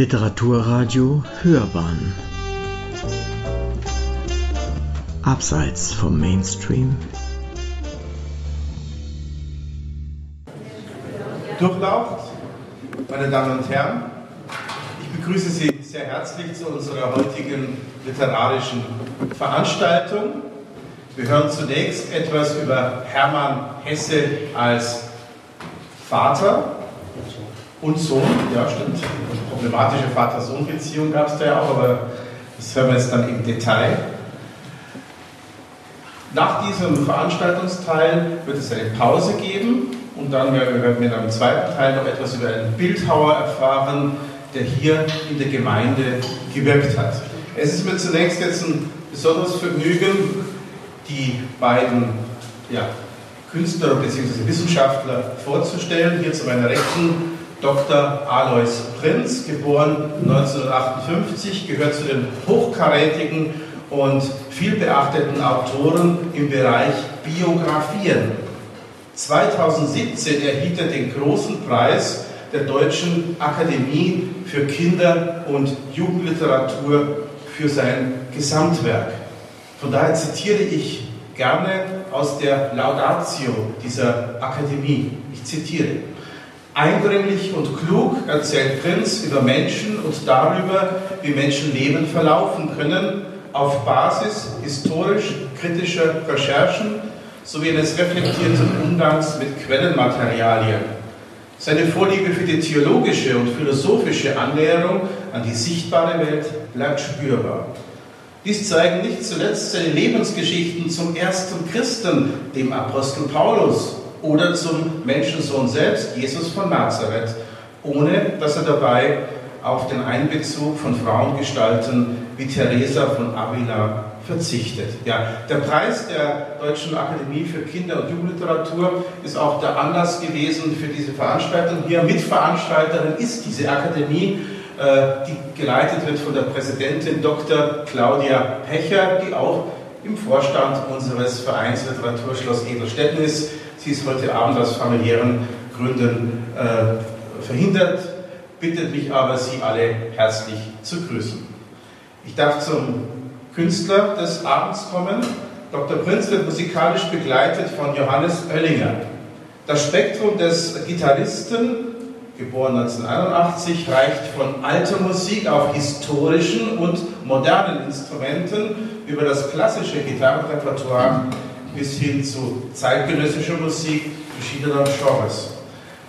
Literaturradio Hörbahn Abseits vom Mainstream Durchlaucht, meine Damen und Herren, ich begrüße Sie sehr herzlich zu unserer heutigen literarischen Veranstaltung. Wir hören zunächst etwas über Hermann Hesse als Vater und Sohn, ja stimmt. Problematische Vater-Sohn-Beziehung gab es da ja auch, aber das hören wir jetzt dann im Detail. Nach diesem Veranstaltungsteil wird es eine Pause geben und dann werden wir dann im zweiten Teil noch etwas über einen Bildhauer erfahren, der hier in der Gemeinde gewirkt hat. Es ist mir zunächst jetzt ein besonderes Vergnügen, die beiden ja, Künstler bzw. Wissenschaftler vorzustellen. Hier zu meiner Rechten Dr. Alois Prinz, geboren 1958, gehört zu den hochkarätigen und vielbeachteten Autoren im Bereich Biografien. 2017 erhielt er den großen Preis der Deutschen Akademie für Kinder- und Jugendliteratur für sein Gesamtwerk. Von daher zitiere ich gerne aus der Laudatio dieser Akademie. Ich zitiere. Eindringlich und klug erzählt Prinz über Menschen und darüber, wie Menschenleben verlaufen können, auf Basis historisch-kritischer Recherchen sowie eines reflektierten Umgangs mit Quellenmaterialien. Seine Vorliebe für die theologische und philosophische Annäherung an die sichtbare Welt bleibt spürbar. Dies zeigen nicht zuletzt seine Lebensgeschichten zum ersten Christen, dem Apostel Paulus, oder zum Menschensohn selbst, Jesus von Nazareth, ohne dass er dabei auf den Einbezug von Frauengestalten wie Teresa von Avila verzichtet. Ja, der Preis der Deutschen Akademie für Kinder- und Jugendliteratur ist auch der Anlass gewesen für diese Veranstaltung. Hier Mitveranstalterin ist diese Akademie, äh, die geleitet wird von der Präsidentin Dr. Claudia Pecher, die auch im Vorstand unseres Vereins Literaturschloss Edelstetten ist. Sie ist heute Abend aus familiären Gründen äh, verhindert, bittet mich aber, Sie alle herzlich zu grüßen. Ich darf zum Künstler des Abends kommen. Dr. Prinz wird musikalisch begleitet von Johannes Oellinger. Das Spektrum des Gitarristen, geboren 1981, reicht von alter Musik auf historischen und modernen Instrumenten über das klassische Gitarrenrepertoire bis hin zu zeitgenössischer Musik verschiedener Genres.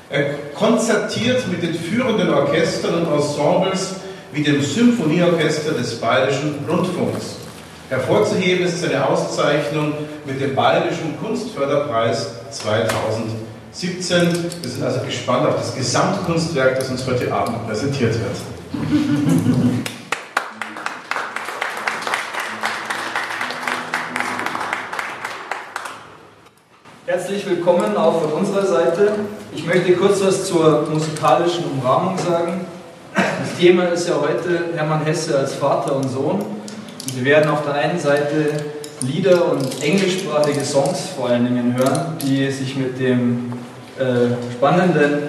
Er konzertiert mit den führenden Orchestern und Ensembles wie dem Symphonieorchester des Bayerischen Rundfunks. Hervorzuheben ist seine Auszeichnung mit dem Bayerischen Kunstförderpreis 2017. Wir sind also gespannt auf das Gesamtkunstwerk, das uns heute Abend präsentiert wird. Herzlich willkommen auch von unserer Seite. Ich möchte kurz was zur musikalischen Umrahmung sagen. Das Thema ist ja heute Hermann Hesse als Vater und Sohn. Und wir werden auf der einen Seite Lieder und englischsprachige Songs vor allen Dingen hören, die sich mit dem äh, spannenden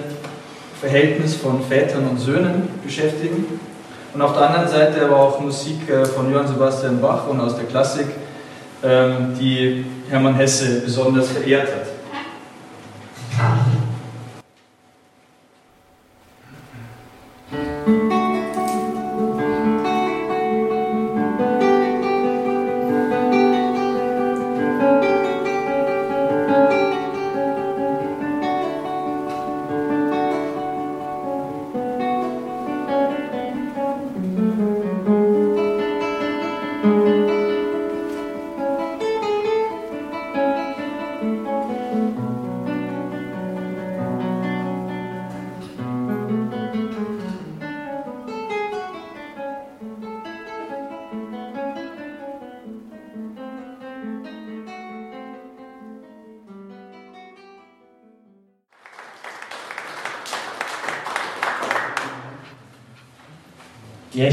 Verhältnis von Vätern und Söhnen beschäftigen. Und auf der anderen Seite aber auch Musik äh, von Johann Sebastian Bach und aus der Klassik, die Hermann Hesse besonders verehrt hat.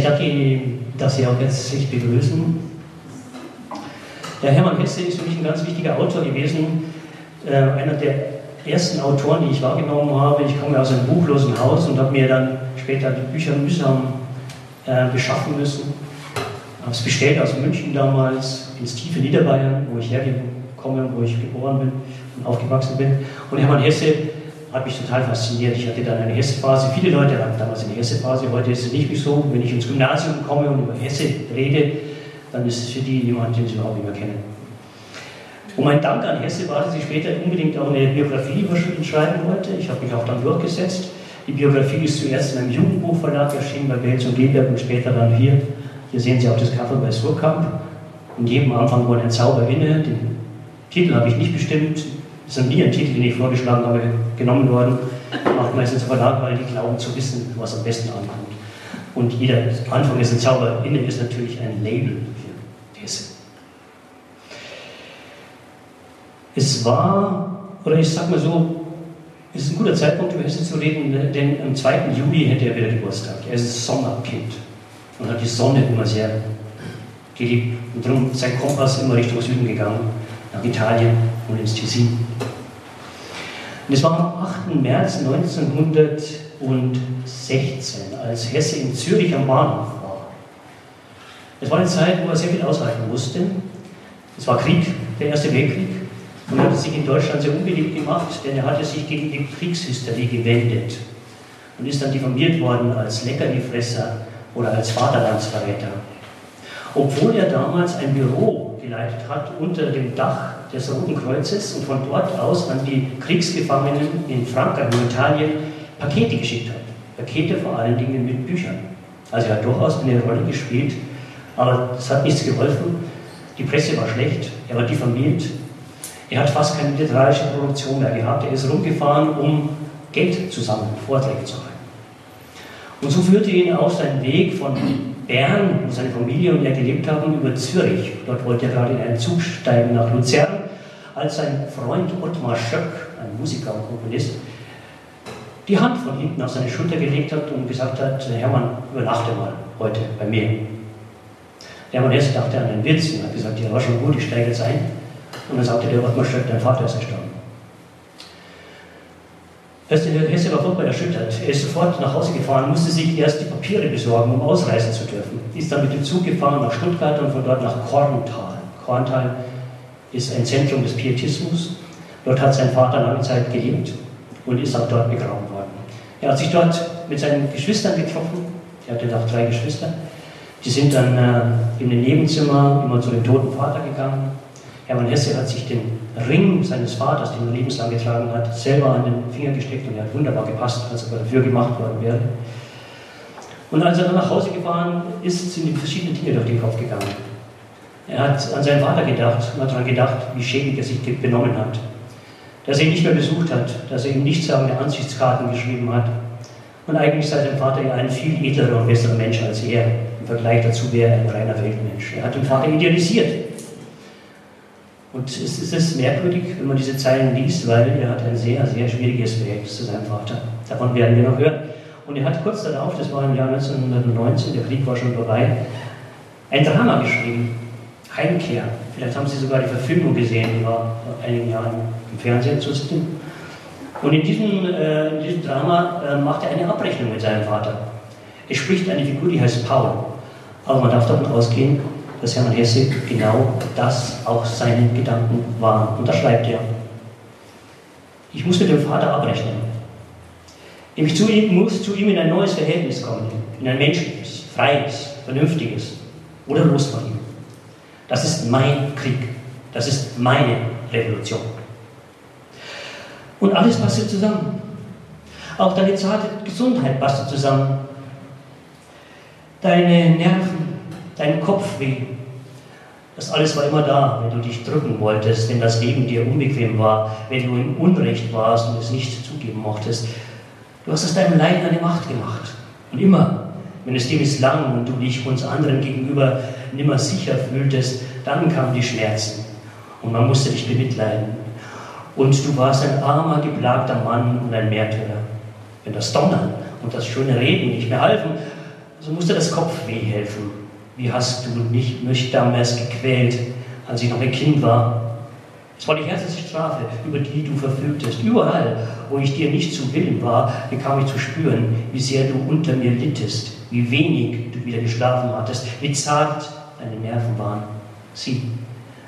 Ich danke dass Sie auch herzlich begrüßen. Der Hermann Hesse ist für mich ein ganz wichtiger Autor gewesen, äh, einer der ersten Autoren, die ich wahrgenommen habe. Ich komme aus einem buchlosen Haus und habe mir dann später die Bücher mühsam äh, beschaffen müssen. Ich habe es bestellt aus München damals, ins tiefe Niederbayern, wo ich hergekommen, wo ich geboren bin und aufgewachsen bin. Und Hermann Hesse hat mich total fasziniert. Ich hatte dann eine Hesse-Phase. Viele Leute hatten damals eine Hesse-Phase. Heute ist es nicht mehr so. Wenn ich ins Gymnasium komme und über Hesse rede, dann ist es für die jemand, den sie überhaupt nicht mehr kennen. Und mein Dank an Hesse war, dass ich später unbedingt auch eine Biografie schreiben wollte. Ich habe mich auch dann durchgesetzt. Die Biografie ist zuerst in einem Jugendbuchverlag erschienen bei Belz und Geberg und später dann hier. Hier sehen Sie auch das Cover bei Surkamp. Und jedem Anfang wohl ein Zauber inne. Den Titel habe ich nicht bestimmt. Ist nie ein Titel, den ich vorgeschlagen habe, genommen worden. Macht meistens Verlag, weil die glauben zu wissen, was am besten ankommt. Und jeder Anfang ist ein Zauber, innen ist natürlich ein Label für Hesse. Es war, oder ich sag mal so, es ist ein guter Zeitpunkt, über Hesse zu reden, denn am 2. Juli hätte er wieder Geburtstag. Er ist Sommerkind und hat die Sonne immer sehr geliebt. Und darum ist sein Kompass immer Richtung Süden gegangen, nach Italien und ins Tessin. Und es war am 8. März 1916, als Hesse in Zürich am Bahnhof war. Es war eine Zeit, wo er sehr viel aushalten musste. Es war Krieg, der Erste Weltkrieg. Und er hat sich in Deutschland sehr unbeliebt gemacht, denn er hatte sich gegen die Kriegshysterie gewendet und ist dann diffamiert worden als Leckerlifresser oder als Vaterlandsverräter. Obwohl er damals ein Büro geleitet hat unter dem Dach des Roten Kreuzes und von dort aus an die Kriegsgefangenen in Frankreich und Italien Pakete geschickt hat. Pakete vor allen Dingen mit Büchern. Also er hat durchaus eine Rolle gespielt, aber es hat nichts geholfen. Die Presse war schlecht, er war diffamiert, er hat fast keine literarische Produktion mehr gehabt. Er ist rumgefahren, um Geld zu sammeln, Vorträge zu halten. Und so führte ihn auch sein Weg von Bern, wo seine Familie und er gelebt haben, über Zürich. Dort wollte er gerade in einen Zug steigen nach Luzern, als sein Freund Ottmar Schöck, ein Musiker und Komponist, die Hand von hinten auf seine Schulter gelegt hat und gesagt hat, Hermann, übernachte mal heute bei mir. Hermann Hesse dachte an einen Witz und hat gesagt, ja, war schon gut, ich steige jetzt ein. Und dann sagte der Ottmar Schöck, dein Vater ist gestorben. Hesse war furchtbar erschüttert. Er ist sofort nach Hause gefahren, musste sich erst Papiere besorgen, um ausreisen zu dürfen. Ist dann mit dem Zug gefahren nach Stuttgart und von dort nach Korntal. Korntal ist ein Zentrum des Pietismus. Dort hat sein Vater lange Zeit gelebt und ist auch dort begraben worden. Er hat sich dort mit seinen Geschwistern getroffen. Er hatte noch drei Geschwister. Die sind dann äh, in den Nebenzimmer immer zu dem toten Vater gegangen. Hermann Hesse hat sich den Ring seines Vaters, den er lebenslang getragen hat, selber an den Finger gesteckt und er hat wunderbar gepasst, als er dafür gemacht worden wäre. Und als er dann nach Hause gefahren ist, sind ihm verschiedene Dinge durch den Kopf gegangen. Er hat an seinen Vater gedacht und hat daran gedacht, wie schäbig er sich benommen hat. Dass er ihn nicht mehr besucht hat, dass er ihm nichtssagende Ansichtskarten geschrieben hat. Und eigentlich sei sein Vater ja ein viel edlerer und besserer Mensch als er. Im Vergleich dazu wäre er ein reiner Weltmensch. Er hat den Vater idealisiert. Und es ist merkwürdig, wenn man diese Zeilen liest, weil er hat ein sehr, sehr schwieriges Verhältnis zu seinem Vater. Davon werden wir noch hören. Und er hat kurz darauf, das war im Jahr 1919, der Krieg war schon vorbei, ein Drama geschrieben, Heimkehr. Vielleicht haben Sie sogar die Verfilmung gesehen, die war vor einigen Jahren im Fernsehen zu sehen. Und in diesem, äh, in diesem Drama äh, macht er eine Abrechnung mit seinem Vater. Er spricht eine Figur, die heißt Paul. Aber man darf davon ausgehen, dass Hermann Hesse genau das auch seine Gedanken waren. Und da schreibt er, ich muss mit dem Vater abrechnen. Ich zu ihm, muss zu ihm in ein neues Verhältnis kommen, in ein menschliches, freies, vernünftiges oder los von ihm. Das ist mein Krieg, das ist meine Revolution. Und alles passt zusammen. Auch deine zarte Gesundheit passt zusammen. Deine Nerven, dein Kopfweh. Das alles war immer da, wenn du dich drücken wolltest, wenn das Leben dir unbequem war, wenn du im Unrecht warst und es nicht zugeben mochtest. Du hast aus deinem Leiden eine Macht gemacht. Und immer, wenn es dir misslang und du dich uns anderen gegenüber nimmer sicher fühltest, dann kamen die Schmerzen und man musste dich bemitleiden. Und du warst ein armer, geplagter Mann und ein Märtyrer. Wenn das Donnern und das schöne Reden nicht mehr halfen, so musste das Kopfweh helfen wie hast du nicht, mich damals gequält, als ich noch ein Kind war? Es war die härteste Strafe, über die du verfügtest. Überall, wo ich dir nicht zu Willen war, bekam ich zu spüren, wie sehr du unter mir littest, wie wenig du wieder geschlafen hattest, wie zart deine Nerven waren. Sieh,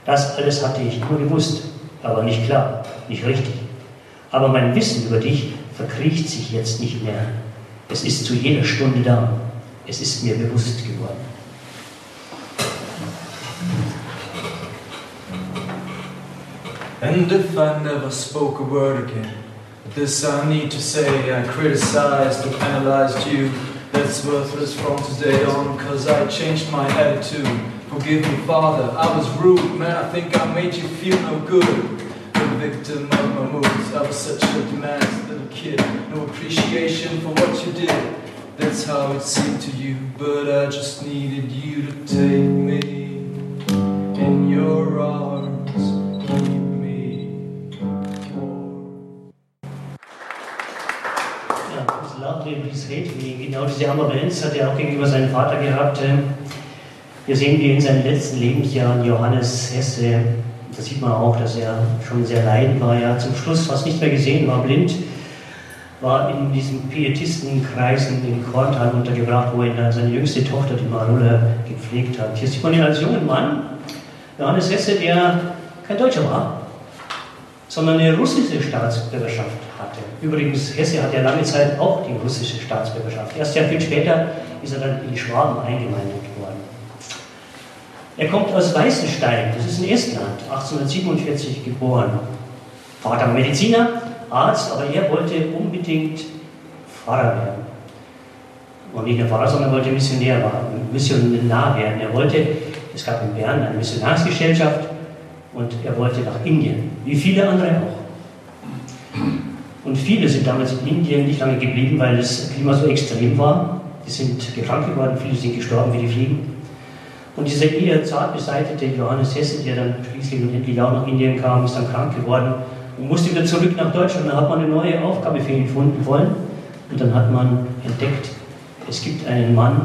das alles hatte ich nur gewusst, aber nicht klar, nicht richtig. Aber mein Wissen über dich verkriecht sich jetzt nicht mehr. Es ist zu jeder Stunde da. Es ist mir bewusst geworden. And if I never spoke a word again, this I need to say I criticized or penalized you. That's worthless from today on, cause I changed my attitude. Forgive me, Father, I was rude, man. I think I made you feel no good. The victim of my moods, I was such a demanding little kid. No appreciation for what you did. That's how it seemed to you, but I just needed you to take me in your arms. Genau diese Ambivalenz hat er auch gegenüber seinem Vater gehabt. ähm. Hier sehen wir in seinen letzten Lebensjahren Johannes Hesse. Da sieht man auch, dass er schon sehr leidend war. Er zum Schluss fast nicht mehr gesehen, war blind, war in diesen Pietistenkreisen in Korntal untergebracht, wo dann seine jüngste Tochter, die Marula, gepflegt hat. Hier sieht man ihn als jungen Mann, Johannes Hesse, der kein Deutscher war, sondern eine russische Staatsbürgerschaft hatte. Übrigens, Hesse hat ja lange Zeit auch die russische Staatsbürgerschaft. Erst ja viel später ist er dann in die Schwaben eingemeindet worden. Er kommt aus Weißenstein, das ist in Estland, 1847 geboren. Vater Mediziner, Arzt, aber er wollte unbedingt Pfarrer werden. Und nicht nur Pfarrer, sondern wollte Missionär werden, Missionar werden. Er wollte, es gab in Bern eine Missionarsgesellschaft und er wollte nach Indien, wie viele andere auch. Und viele sind damals in Indien nicht lange geblieben, weil das Klima so extrem war. Die sind krank geworden, viele sind gestorben wie die Fliegen. Und dieser eher zart beseitete Johannes Hesse, der dann schließlich und endlich auch nach Indien kam, ist dann krank geworden und musste wieder zurück nach Deutschland. Da hat man eine neue Aufgabe für ihn gefunden wollen. Und dann hat man entdeckt, es gibt einen Mann,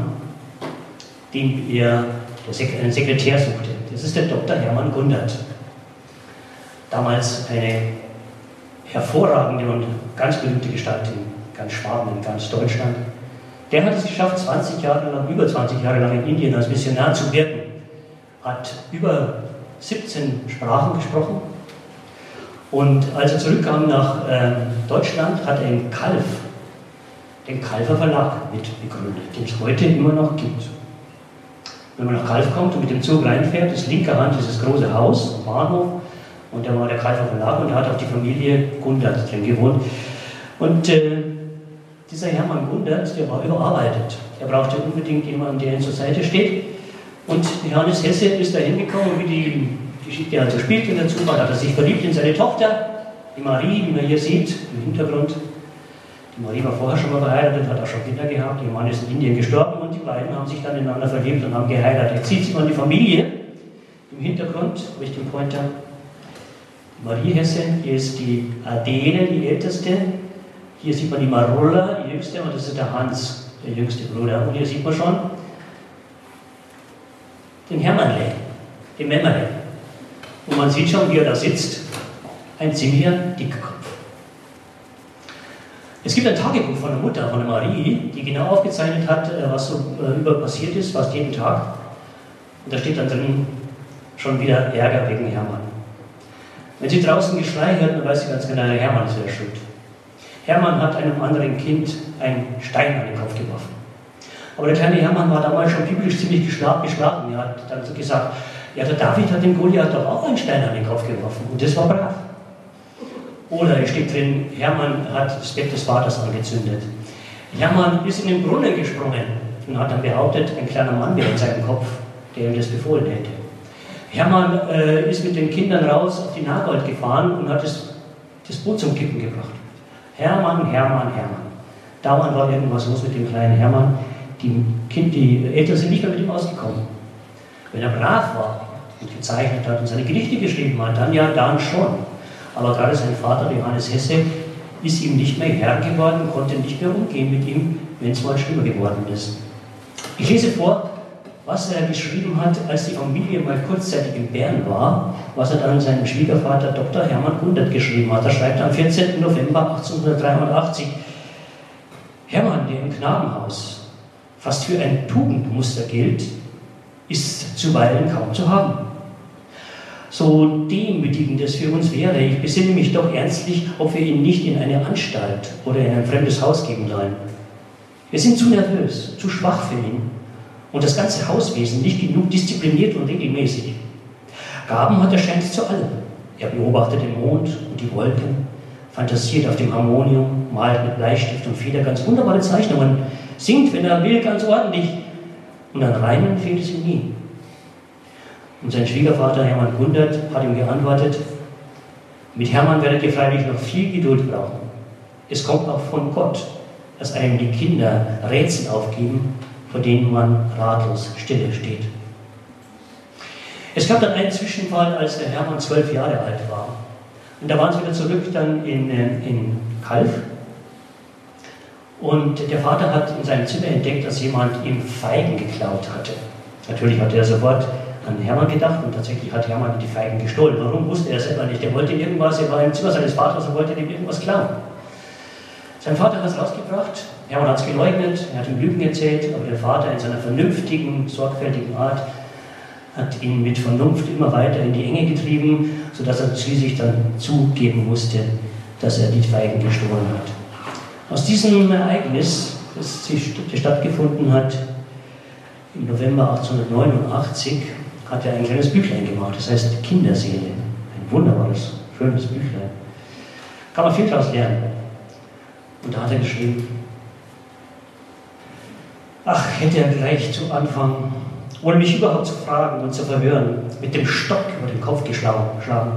den er der Sek einen Sekretär suchte. Das ist der Dr. Hermann Gundert. Damals eine hervorragende und ganz berühmte Gestalt in ganz Schwaben, in ganz Deutschland. Der hat es geschafft, 20 Jahre lang, über 20 Jahre lang in Indien als Missionar zu wirken. Hat über 17 Sprachen gesprochen. Und als er zurückkam nach äh, Deutschland, hat er in Kalf den Kalfer Verlag mitbegründet, den es heute immer noch gibt. Wenn man nach Kalf kommt und mit dem Zug reinfährt, ist linker Hand dieses große Haus Bahnhof und da war der Kalfer Verlag und da hat auch die Familie Gundert drin gewohnt. Und äh, dieser Hermann Gundert, der war überarbeitet. Er brauchte unbedingt jemanden, der ihm zur Seite steht. Und Johannes Hesse ist da hingekommen, wie die Geschichte also spielt. Und dazu war, hat er sich verliebt in seine Tochter, die Marie, wie man hier sieht, im Hintergrund. Die Marie war vorher schon mal verheiratet, hat auch schon Kinder gehabt. Ihr Mann ist in Indien gestorben und die beiden haben sich dann ineinander verliebt und haben geheiratet. Jetzt sieht man die Familie im Hintergrund, Richtung Pointer. Marie Hesse, hier ist die Adele, die älteste. Hier sieht man die Marulla, die jüngste, und das ist der Hans, der jüngste Bruder. Und hier sieht man schon den Hermannle, den Memmerle. Und man sieht schon, wie er da sitzt. Ein ziemlicher dicker Kopf. Es gibt ein Tagebuch von der Mutter, von der Marie, die genau aufgezeichnet hat, äh, was so äh, über passiert ist, fast jeden Tag. Und da steht dann drin schon wieder Ärger wegen Hermann. Wenn sie draußen Geschrei hört, dann weiß sie ganz genau, der Hermann ist wieder schuld. Hermann hat einem anderen Kind einen Stein an den Kopf geworfen. Aber der kleine Hermann war damals schon biblisch ziemlich geschlagen. Er hat dann gesagt, ja, der David hat dem Goliath doch auch einen Stein an den Kopf geworfen. Und das war brav. Oder es steht drin, Hermann hat das Bett des Vaters angezündet. Hermann ist in den Brunnen gesprungen und hat dann behauptet, ein kleiner Mann wäre in seinem Kopf, der ihm das befohlen hätte. Hermann äh, ist mit den Kindern raus auf die Nagold gefahren und hat das, das Boot zum Kippen gebracht. Hermann, Hermann, Hermann. Dauernd war irgendwas los mit dem kleinen Hermann. Die, kind, die Eltern sind nicht mehr mit ihm ausgekommen. Wenn er brav war und gezeichnet hat und seine Gedichte geschrieben hat, dann ja, dann schon. Aber gerade sein Vater, Johannes Hesse, ist ihm nicht mehr Herr geworden, konnte nicht mehr umgehen mit ihm, wenn es mal schlimmer geworden ist. Ich lese vor was er geschrieben hat, als die Familie mal kurzzeitig in Bern war, was er dann seinem Schwiegervater Dr. Hermann Gundert geschrieben hat. Er schreibt am 14. November 1883, Hermann, der im Knabenhaus fast für ein Tugendmuster gilt, ist zuweilen kaum zu haben. So demütigend es für uns wäre, ich besinne mich doch ernstlich, ob wir ihn nicht in eine Anstalt oder in ein fremdes Haus geben sollen. Wir sind zu nervös, zu schwach für ihn und das ganze Hauswesen nicht genug diszipliniert und regelmäßig. Gaben hat er scheint zu allem. Er beobachtet den Mond und die Wolken, fantasiert auf dem Harmonium, malt mit Bleistift und Feder ganz wunderbare Zeichnungen, singt, wenn er will, ganz ordentlich. Und an Reimen fehlt es ihm nie. Und sein Schwiegervater Hermann Gundert hat ihm geantwortet, mit Hermann werdet ihr freilich noch viel Geduld brauchen. Es kommt auch von Gott, dass einem die Kinder Rätsel aufgeben, vor denen man ratlos stille steht. Es gab dann einen Zwischenfall, als der Hermann zwölf Jahre alt war. Und da waren sie wieder zurück dann in, äh, in Kalf. Und der Vater hat in seinem Zimmer entdeckt, dass jemand ihm Feigen geklaut hatte. Natürlich hat er sofort an Hermann gedacht und tatsächlich hat Hermann die Feigen gestohlen. Warum wusste er selber nicht? Er wollte irgendwas, er war im Zimmer seines Vaters und wollte ihm irgendwas klauen. Sein Vater hat es rausgebracht, Hermann hat es geleugnet, er hat ihm Lügen erzählt, aber der Vater in seiner vernünftigen, sorgfältigen Art hat ihn mit Vernunft immer weiter in die Enge getrieben, sodass er schließlich dann zugeben musste, dass er die Feigen gestohlen hat. Aus diesem Ereignis, das stattgefunden hat im November 1889, hat er ein kleines Büchlein gemacht, das heißt Kinderseele. Ein wunderbares, schönes Büchlein. Kann man viel daraus lernen. Und da hat er geschrieben, ach, hätte er gleich zu Anfang, ohne mich überhaupt zu fragen und zu verhören, mit dem Stock über den Kopf geschlagen.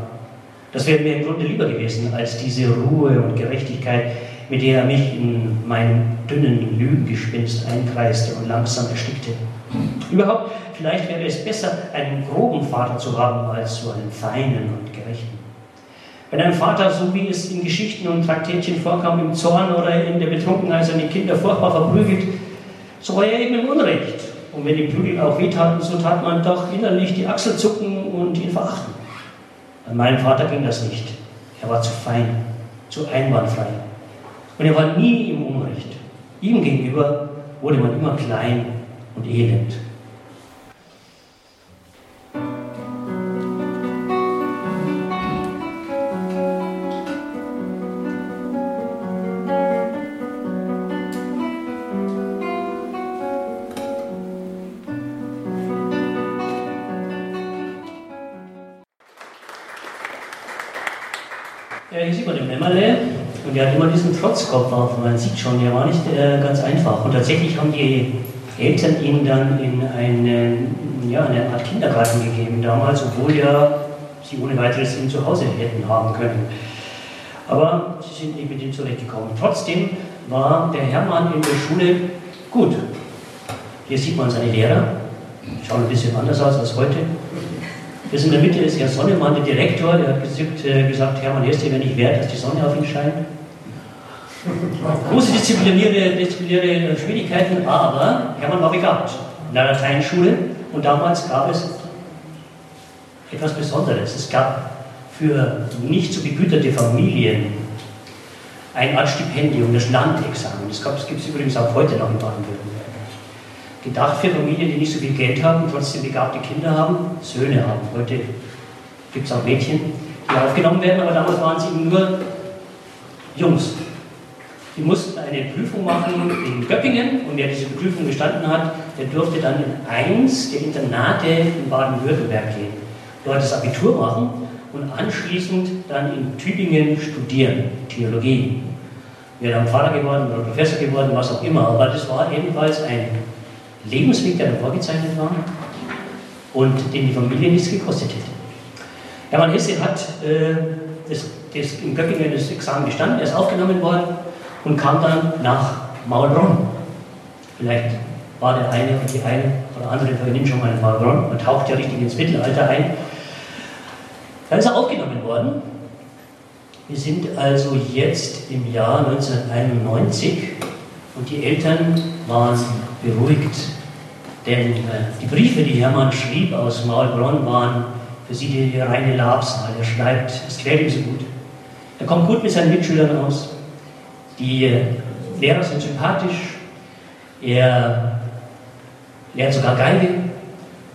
Das wäre mir im Grunde lieber gewesen, als diese Ruhe und Gerechtigkeit, mit der er mich in meinem dünnen Lügengespinst einkreiste und langsam erstickte. Überhaupt, vielleicht wäre es besser, einen groben Vater zu haben, als so einen feinen und gerechten. Wenn ein Vater, so wie es in Geschichten und Traktätchen vorkam, im Zorn oder in der Betrunkenheit seine Kinder furchtbar verprügelt, so war er eben im Unrecht. Und wenn die Prügel auch wehtaten, so tat man doch innerlich die Achsel zucken und ihn verachten. Bei meinem Vater ging das nicht. Er war zu fein, zu einwandfrei. Und er war nie im Unrecht. Ihm gegenüber wurde man immer klein und elend. Trotzkopf auf. Man sieht schon, der war nicht äh, ganz einfach. Und tatsächlich haben die Eltern ihn dann in einen, ja, eine Art Kindergarten gegeben damals, obwohl ja sie ohne weiteres ihn zu Hause hätten haben können. Aber sie sind nicht mit ihm zurechtgekommen. Trotzdem war der Hermann in der Schule gut. Hier sieht man seine Lehrer, schauen ein bisschen anders aus als heute. Das in der Mitte ist Herr Sonnemann, der Direktor, der hat gesagt, äh, Hermann Hesse wäre nicht wert, dass die Sonne auf ihn scheint. Große disziplinäre, disziplinäre Schwierigkeiten, aber Hermann war begabt in der Lateinschule und damals gab es etwas Besonderes. Es gab für nicht so begüterte Familien eine Art Stipendium, das Landexamen. Das gibt es übrigens auch heute noch in Baden-Württemberg. Gedacht für Familien, die nicht so viel Geld haben, trotzdem begabte Kinder haben, Söhne haben. Heute gibt es auch Mädchen, die aufgenommen werden, aber damals waren sie nur Jungs. Die mussten eine Prüfung machen in Göppingen und wer diese Prüfung bestanden hat, der durfte dann in eins der Internate in Baden-Württemberg gehen. Dort das Abitur machen und anschließend dann in Tübingen studieren, Theologie. Wäre dann Pfarrer geworden oder Professor geworden, was auch immer, aber das war ebenfalls ein Lebensweg, der da vorgezeichnet war und den die Familie nichts gekostet hätte. Hermann Hesse hat äh, das, das in Göppingen das Examen bestanden, er ist aufgenommen worden und kam dann nach Maulbronn. Vielleicht war der eine und die eine oder andere von Ihnen schon mal in Maulbronn und taucht ja richtig ins Mittelalter ein. Dann ist er aufgenommen worden. Wir sind also jetzt im Jahr 1991 und die Eltern waren beruhigt. Denn äh, die Briefe, die Hermann schrieb aus Maulbronn, waren für sie die reine Labsal. Er schreibt, es klärt ihm so gut. Er kommt gut mit seinen Mitschülern aus. Die Lehrer sind sympathisch. Er lernt sogar Geige.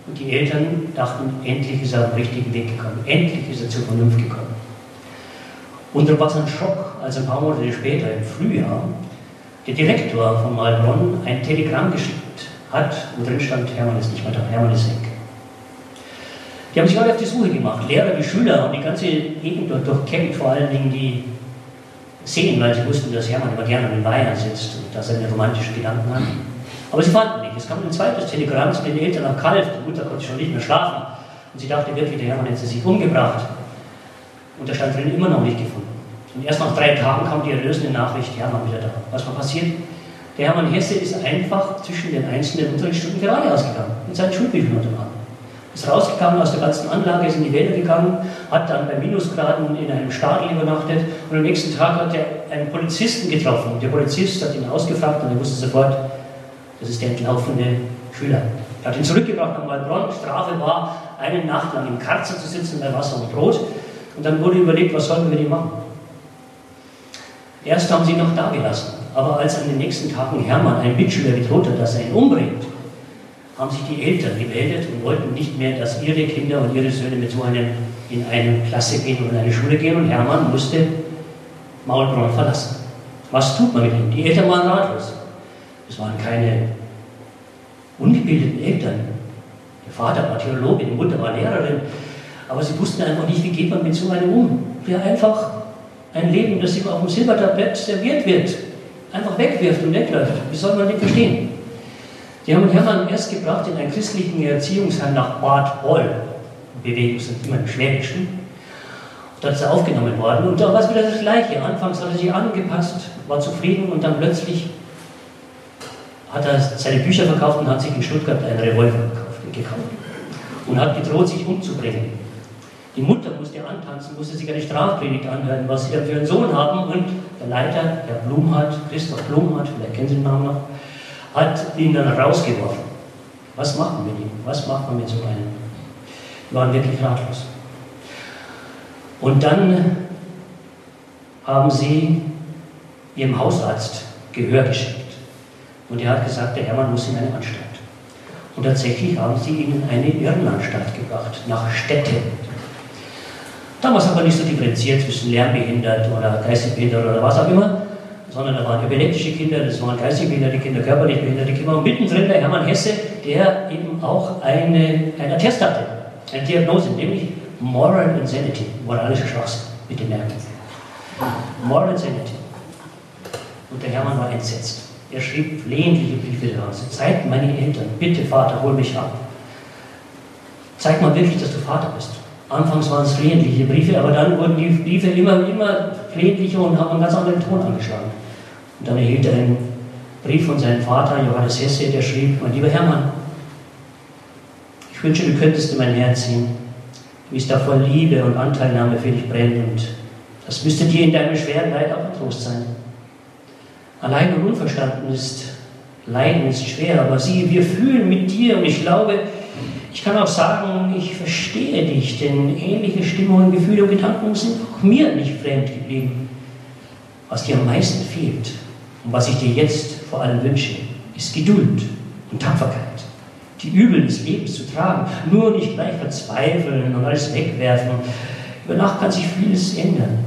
Und die Eltern dachten, endlich ist er auf den richtigen Weg gekommen. Endlich ist er zur Vernunft gekommen. Und da war es ein Schock, als ein paar Monate später, im Frühjahr, der Direktor von Malbronn ein Telegramm geschickt hat, wo drin stand, Hermann ist nicht mehr da, Hermann ist weg. Die haben sich alle auf die Suche gemacht. Lehrer wie Schüler haben die ganze Gegend dort durchkämmt, vor allen Dingen die Seen, weil sie wussten, dass Hermann immer gerne den Weihern sitzt und da seine romantischen Gedanken hat. Aber sie fanden nicht. Es kam ein zweites Telegramm zu den Eltern am Kalf. Die Mutter konnte schon nicht mehr schlafen. Und sie dachte wirklich, der Hermann hätte sich umgebracht. Und da stand drin, immer noch nicht gefunden. Und erst nach drei Tagen kam die erlösende Nachricht, Hermann wieder da. Was war passiert? Der Hermann Hesse ist einfach zwischen den einzelnen Unterrichtsstunden gerade ausgegangen, mit seinen Schulbüchern unter dem. Ist rausgegangen aus der ganzen Anlage, ist in die Wälder gegangen, hat dann bei Minusgraden in einem Stadel übernachtet und am nächsten Tag hat er einen Polizisten getroffen. Der Polizist hat ihn ausgefragt und er wusste sofort, das ist der entlaufene Schüler. Er hat ihn zurückgebracht nach Malbronn. Strafe war, eine Nacht lang im Karzer zu sitzen bei Wasser und Brot. Und dann wurde überlegt, was sollen wir ihm machen? Erst haben sie ihn noch da gelassen. Aber als an den nächsten Tagen Hermann, ein Mitschüler, gedroht hat, dass er ihn umbringt, haben sich die Eltern gemeldet und wollten nicht mehr, dass ihre Kinder und ihre Söhne mit so einem in eine Klasse gehen oder in eine Schule gehen. Und Hermann musste Maulbronn verlassen. Was tut man mit ihm? Die Eltern waren ratlos. Es waren keine ungebildeten Eltern. Der Vater war Theologe, die Mutter war Lehrerin. Aber sie wussten einfach nicht, wie geht man mit so einem um, der einfach ein Leben, das ihm auf dem Silbertablett serviert wird, einfach wegwirft und wegläuft. Wie soll man den verstehen? Die haben Hermann erst gebracht in einen christlichen Erziehungsheim nach Bad Boll. Bewegung sind immer im Schwäbischen. Dort ist er aufgenommen worden und da war es wieder das Gleiche. Anfangs hat er sich angepasst, war zufrieden und dann plötzlich hat er seine Bücher verkauft und hat sich in Stuttgart einen Revolver gekauft und hat gedroht, sich umzubringen. Die Mutter musste antanzen, musste sich eine Strafpredigt anhören, was sie da für einen Sohn haben. Und der Leiter, der Blumhardt, Christoph Blumhardt, vielleicht kennen Sie den Namen noch, hat ihn dann rausgeworfen. Was machen wir mit ihm? Was macht man mit so einem? Wir waren wirklich ratlos. Und dann haben sie ihrem Hausarzt Gehör geschenkt. Und er hat gesagt, der Hermann muss in eine Anstalt. Und tatsächlich haben sie ihn in eine Irrenanstalt gebracht, nach Städte. Damals aber nicht so differenziert zwischen lernbehindert oder geistig behindert oder was auch immer, sondern da waren epileptische Kinder, das waren geistig behinderte Kinder, körperlich behinderte Kinder und mittendrin der Hermann Hesse, der eben auch eine, ein Attest hatte, eine Diagnose, nämlich Moral Insanity, moralischer Schwachsinn, bitte merken. Moral Insanity. Und der Hermann war entsetzt. Er schrieb flehentliche Briefe daraus. Zeig meine Eltern, bitte Vater, hol mich ab. Zeig mal wirklich, dass du Vater bist. Anfangs waren es flehentliche Briefe, aber dann wurden die Briefe immer, immer flehentlicher und haben einen ganz anderen Ton angeschlagen. Und dann erhielt er einen Brief von seinem Vater, Johannes Hesse, der schrieb, mein lieber Hermann, ich wünsche, du könntest in mein Herz sehen, wie es da voll Liebe und Anteilnahme für dich brennt und das müsste dir in deinem schweren Leid auch ein Trost sein. Allein und unverstanden ist Leiden ist schwer, aber siehe, wir fühlen mit dir und ich glaube, ich kann auch sagen, ich verstehe dich, denn ähnliche Stimmungen, Gefühle und Gedanken sind auch mir nicht fremd geblieben. Was dir am meisten fehlt und was ich dir jetzt vor allem wünsche, ist Geduld und Tapferkeit. Die Übel des Lebens zu tragen, nur nicht gleich verzweifeln und alles wegwerfen. Über Nacht kann sich vieles ändern.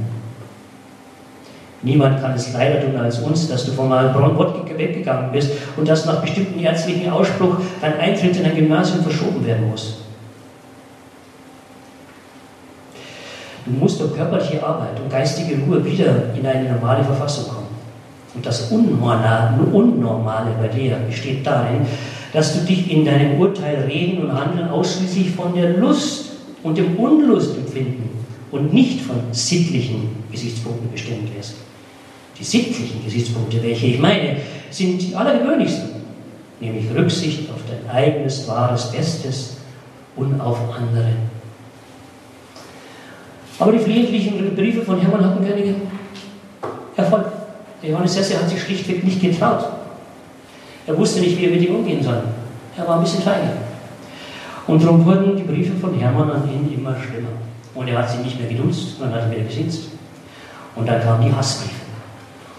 Niemand kann es leider tun als uns, dass du von Malbronn-Wodka weggegangen bist und dass nach bestimmten ärztlichen Ausspruch dein Eintritt in ein Gymnasium verschoben werden muss. Du musst durch körperliche Arbeit und geistige Ruhe wieder in eine normale Verfassung kommen. Und das Unnormale bei dir besteht darin, dass du dich in deinem Urteil, Reden und Handeln ausschließlich von der Lust und dem Unlustempfinden und nicht von sittlichen Gesichtspunkten bestimmt wirst. Die sittlichen Gesichtspunkte, welche ich meine, sind die allergewöhnlichsten, nämlich Rücksicht auf dein eigenes, wahres Bestes und auf andere. Aber die flehentlichen Briefe von Hermann hatten keinen Erfolg. Der Johannes Hesse hat sich schlichtweg nicht getraut. Er wusste nicht, wie er mit ihm umgehen soll. Er war ein bisschen feige. Und darum wurden die Briefe von Hermann an ihn immer schlimmer. Und er hat sie nicht mehr genutzt, sondern hat sie wieder besitzt. Und dann kamen die Hassbriefe.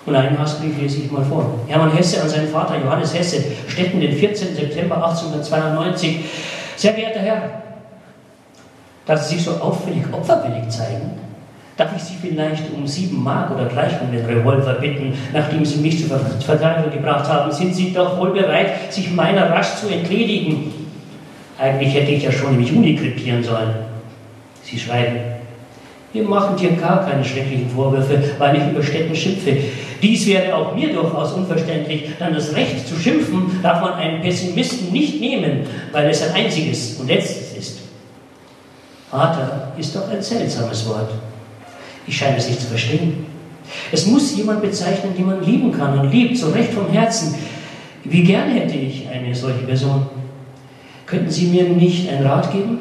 Und einen Hassbrief lese ich mal vor. Hermann Hesse an seinen Vater Johannes Hesse, Stetten, den 14. September 1892. Sehr geehrter Herr, dass Sie sich so auffällig opferwillig zeigen, darf ich Sie vielleicht um sieben Mark oder gleich um den Revolver bitten, nachdem Sie mich zur Verteidigung gebracht haben. Sind Sie doch wohl bereit, sich meiner rasch zu entledigen? Eigentlich hätte ich ja schon nämlich Uni krepieren sollen. Sie schreiben, wir machen dir gar keine schrecklichen Vorwürfe, weil ich über Städten schimpfe. Dies wäre auch mir durchaus unverständlich, denn das Recht zu schimpfen darf man einem Pessimisten nicht nehmen, weil es ein einziges und letztes ist. Vater ist doch ein seltsames Wort. Ich scheine es nicht zu verstehen. Es muss jemand bezeichnen, den man lieben kann und liebt, so recht vom Herzen. Wie gern hätte ich eine solche Person. Könnten Sie mir nicht einen Rat geben?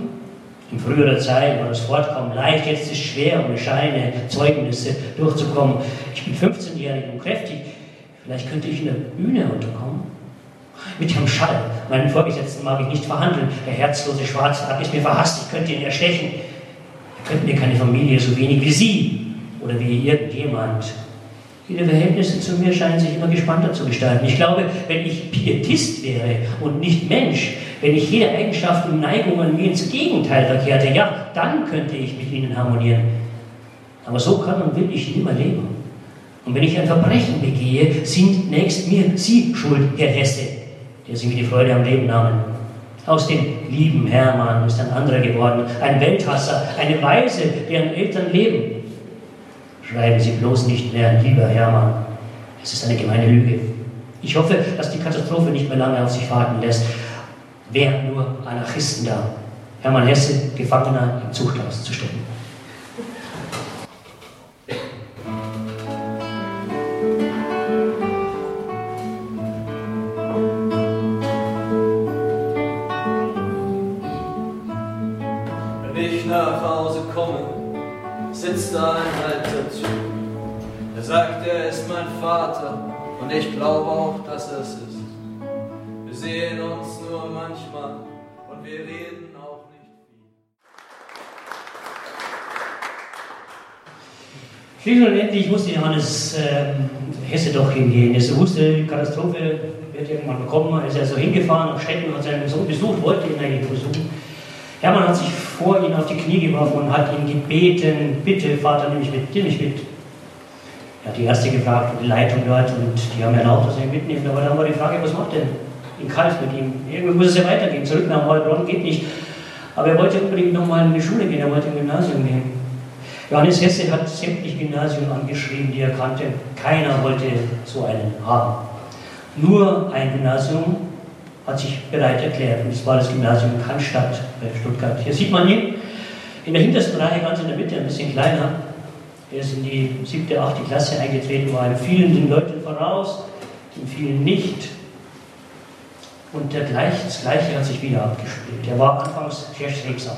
In früherer Zeit war das Fortkommen leicht, jetzt ist es schwer, ohne Scheine, Zeugnisse durchzukommen. Ich bin 15-jährig und kräftig. Vielleicht könnte ich in der Bühne unterkommen. Mit Herrn Schall, meinem Vorgesetzten, mag ich nicht verhandeln. Der herzlose Schwarztag ist mir verhasst, ich könnte ihn erstechen. Könnte mir keine Familie, so wenig wie Sie oder wie irgendjemand. Ihre Verhältnisse zu mir scheinen sich immer gespannter zu gestalten. Ich glaube, wenn ich Pietist wäre und nicht Mensch, wenn ich jede Eigenschaft und Neigung an mir ins Gegenteil verkehrte, ja, dann könnte ich mit ihnen harmonieren. Aber so kann und will ich nimmer leben. Und wenn ich ein Verbrechen begehe, sind nächst mir Sie schuld, Herr Hesse, der Sie mir die Freude am Leben nahmen. Aus dem lieben Hermann ist ein anderer geworden, ein Welthasser, eine Weise, deren Eltern leben. Schreiben Sie bloß nicht mehr, lieber Hermann. Es ist eine gemeine Lüge. Ich hoffe, dass die Katastrophe nicht mehr lange auf sich warten lässt. Wer nur Anarchisten da? Hermann Hesse, Gefangener im Zuchthaus zu stecken. Vater und ich glaube auch, dass er es ist. Wir sehen uns nur manchmal und wir reden auch nicht viel. Schließlich und endlich musste Johannes ähm, Hesse doch hingehen. Er wusste, die Katastrophe wird irgendwann kommen. Er ist also hingefahren nach Stetten, hat seinen Sohn besucht, wollte ihn eigentlich besuchen. Hermann hat sich vor ihn auf die Knie geworfen und hat ihn gebeten, bitte Vater, nimm mich mit, nimm mich mit. Hat die Erste gefragt, die Leitung dort, und die haben erlaubt, dass er ihn mitnimmt. Aber dann war die Frage, was macht denn in Kalf mit ihm? Irgendwie muss es ja weitergehen. Zurück nach Heilbronn geht nicht. Aber er wollte unbedingt nochmal in die Schule gehen, er wollte im Gymnasium gehen. Johannes Hesse hat sämtliche Gymnasien angeschrieben, die er kannte. Keiner wollte so einen haben. Nur ein Gymnasium hat sich bereit erklärt. Und das war das Gymnasium Cannstatt bei Stuttgart. Hier sieht man ihn in der hintersten Reihe, ganz in der Mitte, ein bisschen kleiner. Er ist in die siebte, achte Klasse eingetreten, war in vielen den Leuten voraus, in vielen nicht. Und der gleich, das Gleiche hat sich wieder abgespielt. Er war anfangs sehr strebsam.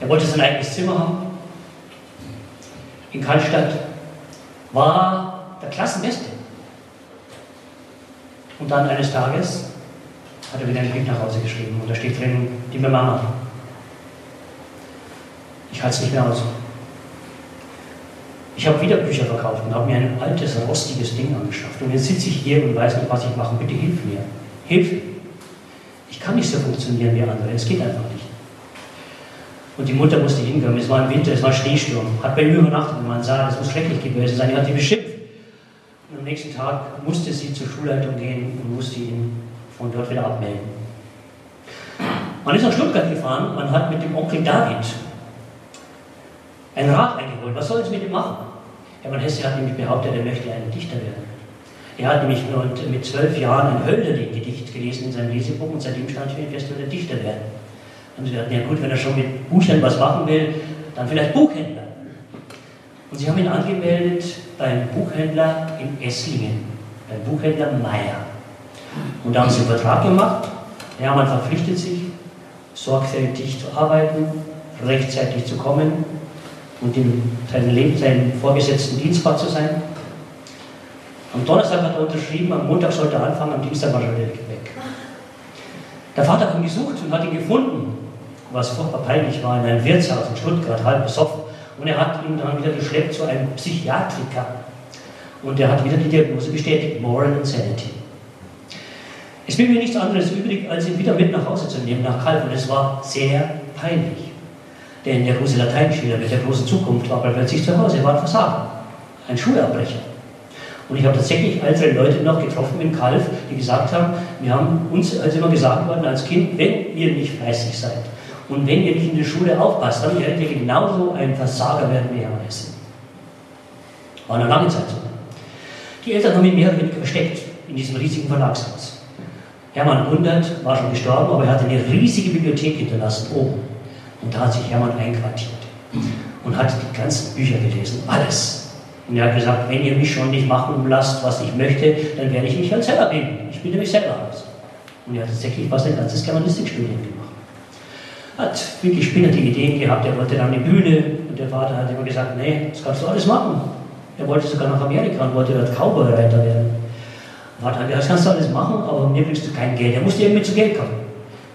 Er wollte sein eigenes Zimmer haben. In Cannstatt war der Klassenbeste. Und dann eines Tages hat er wieder einen Brief nach Hause geschrieben und da steht drin, liebe Mama, ich halte es nicht mehr aus. Ich habe wieder Bücher verkauft und habe mir ein altes, rostiges Ding angeschafft. Und jetzt sitze ich hier und weiß nicht, was ich mache. Bitte hilf mir. Hilf. Ich kann nicht so funktionieren wie andere. Es geht einfach nicht. Und die Mutter musste hinkommen. Es war im Winter, es war Schneesturm. Hat bei mir übernachtet und man sah, das muss schrecklich gewesen sein. Die hat sie beschimpft. Und am nächsten Tag musste sie zur Schulleitung gehen und musste ihn von dort wieder abmelden. Man ist nach Stuttgart gefahren, man hat mit dem Onkel David ein Rat eingeholt. Was soll es mit ihm machen? Hermann Hesse hat nämlich behauptet, er möchte ein Dichter werden. Er hat nämlich mit zwölf Jahren ein Hölderlin-Gedicht gelesen in seinem Lesebuch und seitdem stand für ihn fest, er Dichter werden. Und sie dachten, ja gut, wenn er schon mit Büchern was machen will, dann vielleicht Buchhändler. Und sie haben ihn angemeldet beim Buchhändler in Esslingen, beim Buchhändler Meyer. Und da haben sie einen Vertrag gemacht. Hermann verpflichtet sich, sorgfältig zu arbeiten, rechtzeitig zu kommen und in seinem Leben seinem Vorgesetzten dienstbar zu sein. Am Donnerstag hat er unterschrieben, am Montag sollte er anfangen, am Dienstag war er wieder weg. Der Vater hat ihn gesucht und hat ihn gefunden, was furchtbar peinlich war, in einem Wirtshaus in Stuttgart, halb besoffen. Und er hat ihn dann wieder geschleppt zu einem Psychiatriker. Und er hat wieder die Diagnose bestätigt, Moral Insanity. Es blieb mir nichts anderes übrig, als ihn wieder mit nach Hause zu nehmen, nach Kalb. Und es war sehr peinlich. Denn der große Lateinschüler mit der großen Zukunft war plötzlich zu Hause. Er war ein Versager, ein Schulabbrecher. Und ich habe tatsächlich ältere Leute noch getroffen im Kalf, die gesagt haben, wir haben uns also immer gesagt worden als Kind, wenn ihr nicht fleißig seid und wenn ihr nicht in der Schule aufpasst, dann werdet ihr genauso ein Versager werden wie Hermann Hesse. War eine lange Zeit so. Die Eltern haben ihn mehr oder weniger versteckt in diesem riesigen Verlagshaus. Hermann Hundert war schon gestorben, aber er hat eine riesige Bibliothek hinterlassen oben. Und da hat sich Hermann einquartiert und hat die ganzen Bücher gelesen, alles. Und er hat gesagt, wenn ihr mich schon nicht machen lasst, was ich möchte, dann werde ich mich halt selber bilden. Ich bilde mich selber aus. Und er hat tatsächlich fast ein ganzes Germanistikstudium gemacht. Hat wirklich spinnerte Ideen gehabt, er wollte dann eine Bühne und der Vater hat immer gesagt, nee, das kannst du alles machen. Er wollte sogar nach Amerika und wollte dort Cowboy-Reiter werden. Vater hat gesagt, das kannst du alles machen, aber mir bringst du kein Geld. Er musste irgendwie zu Geld kommen.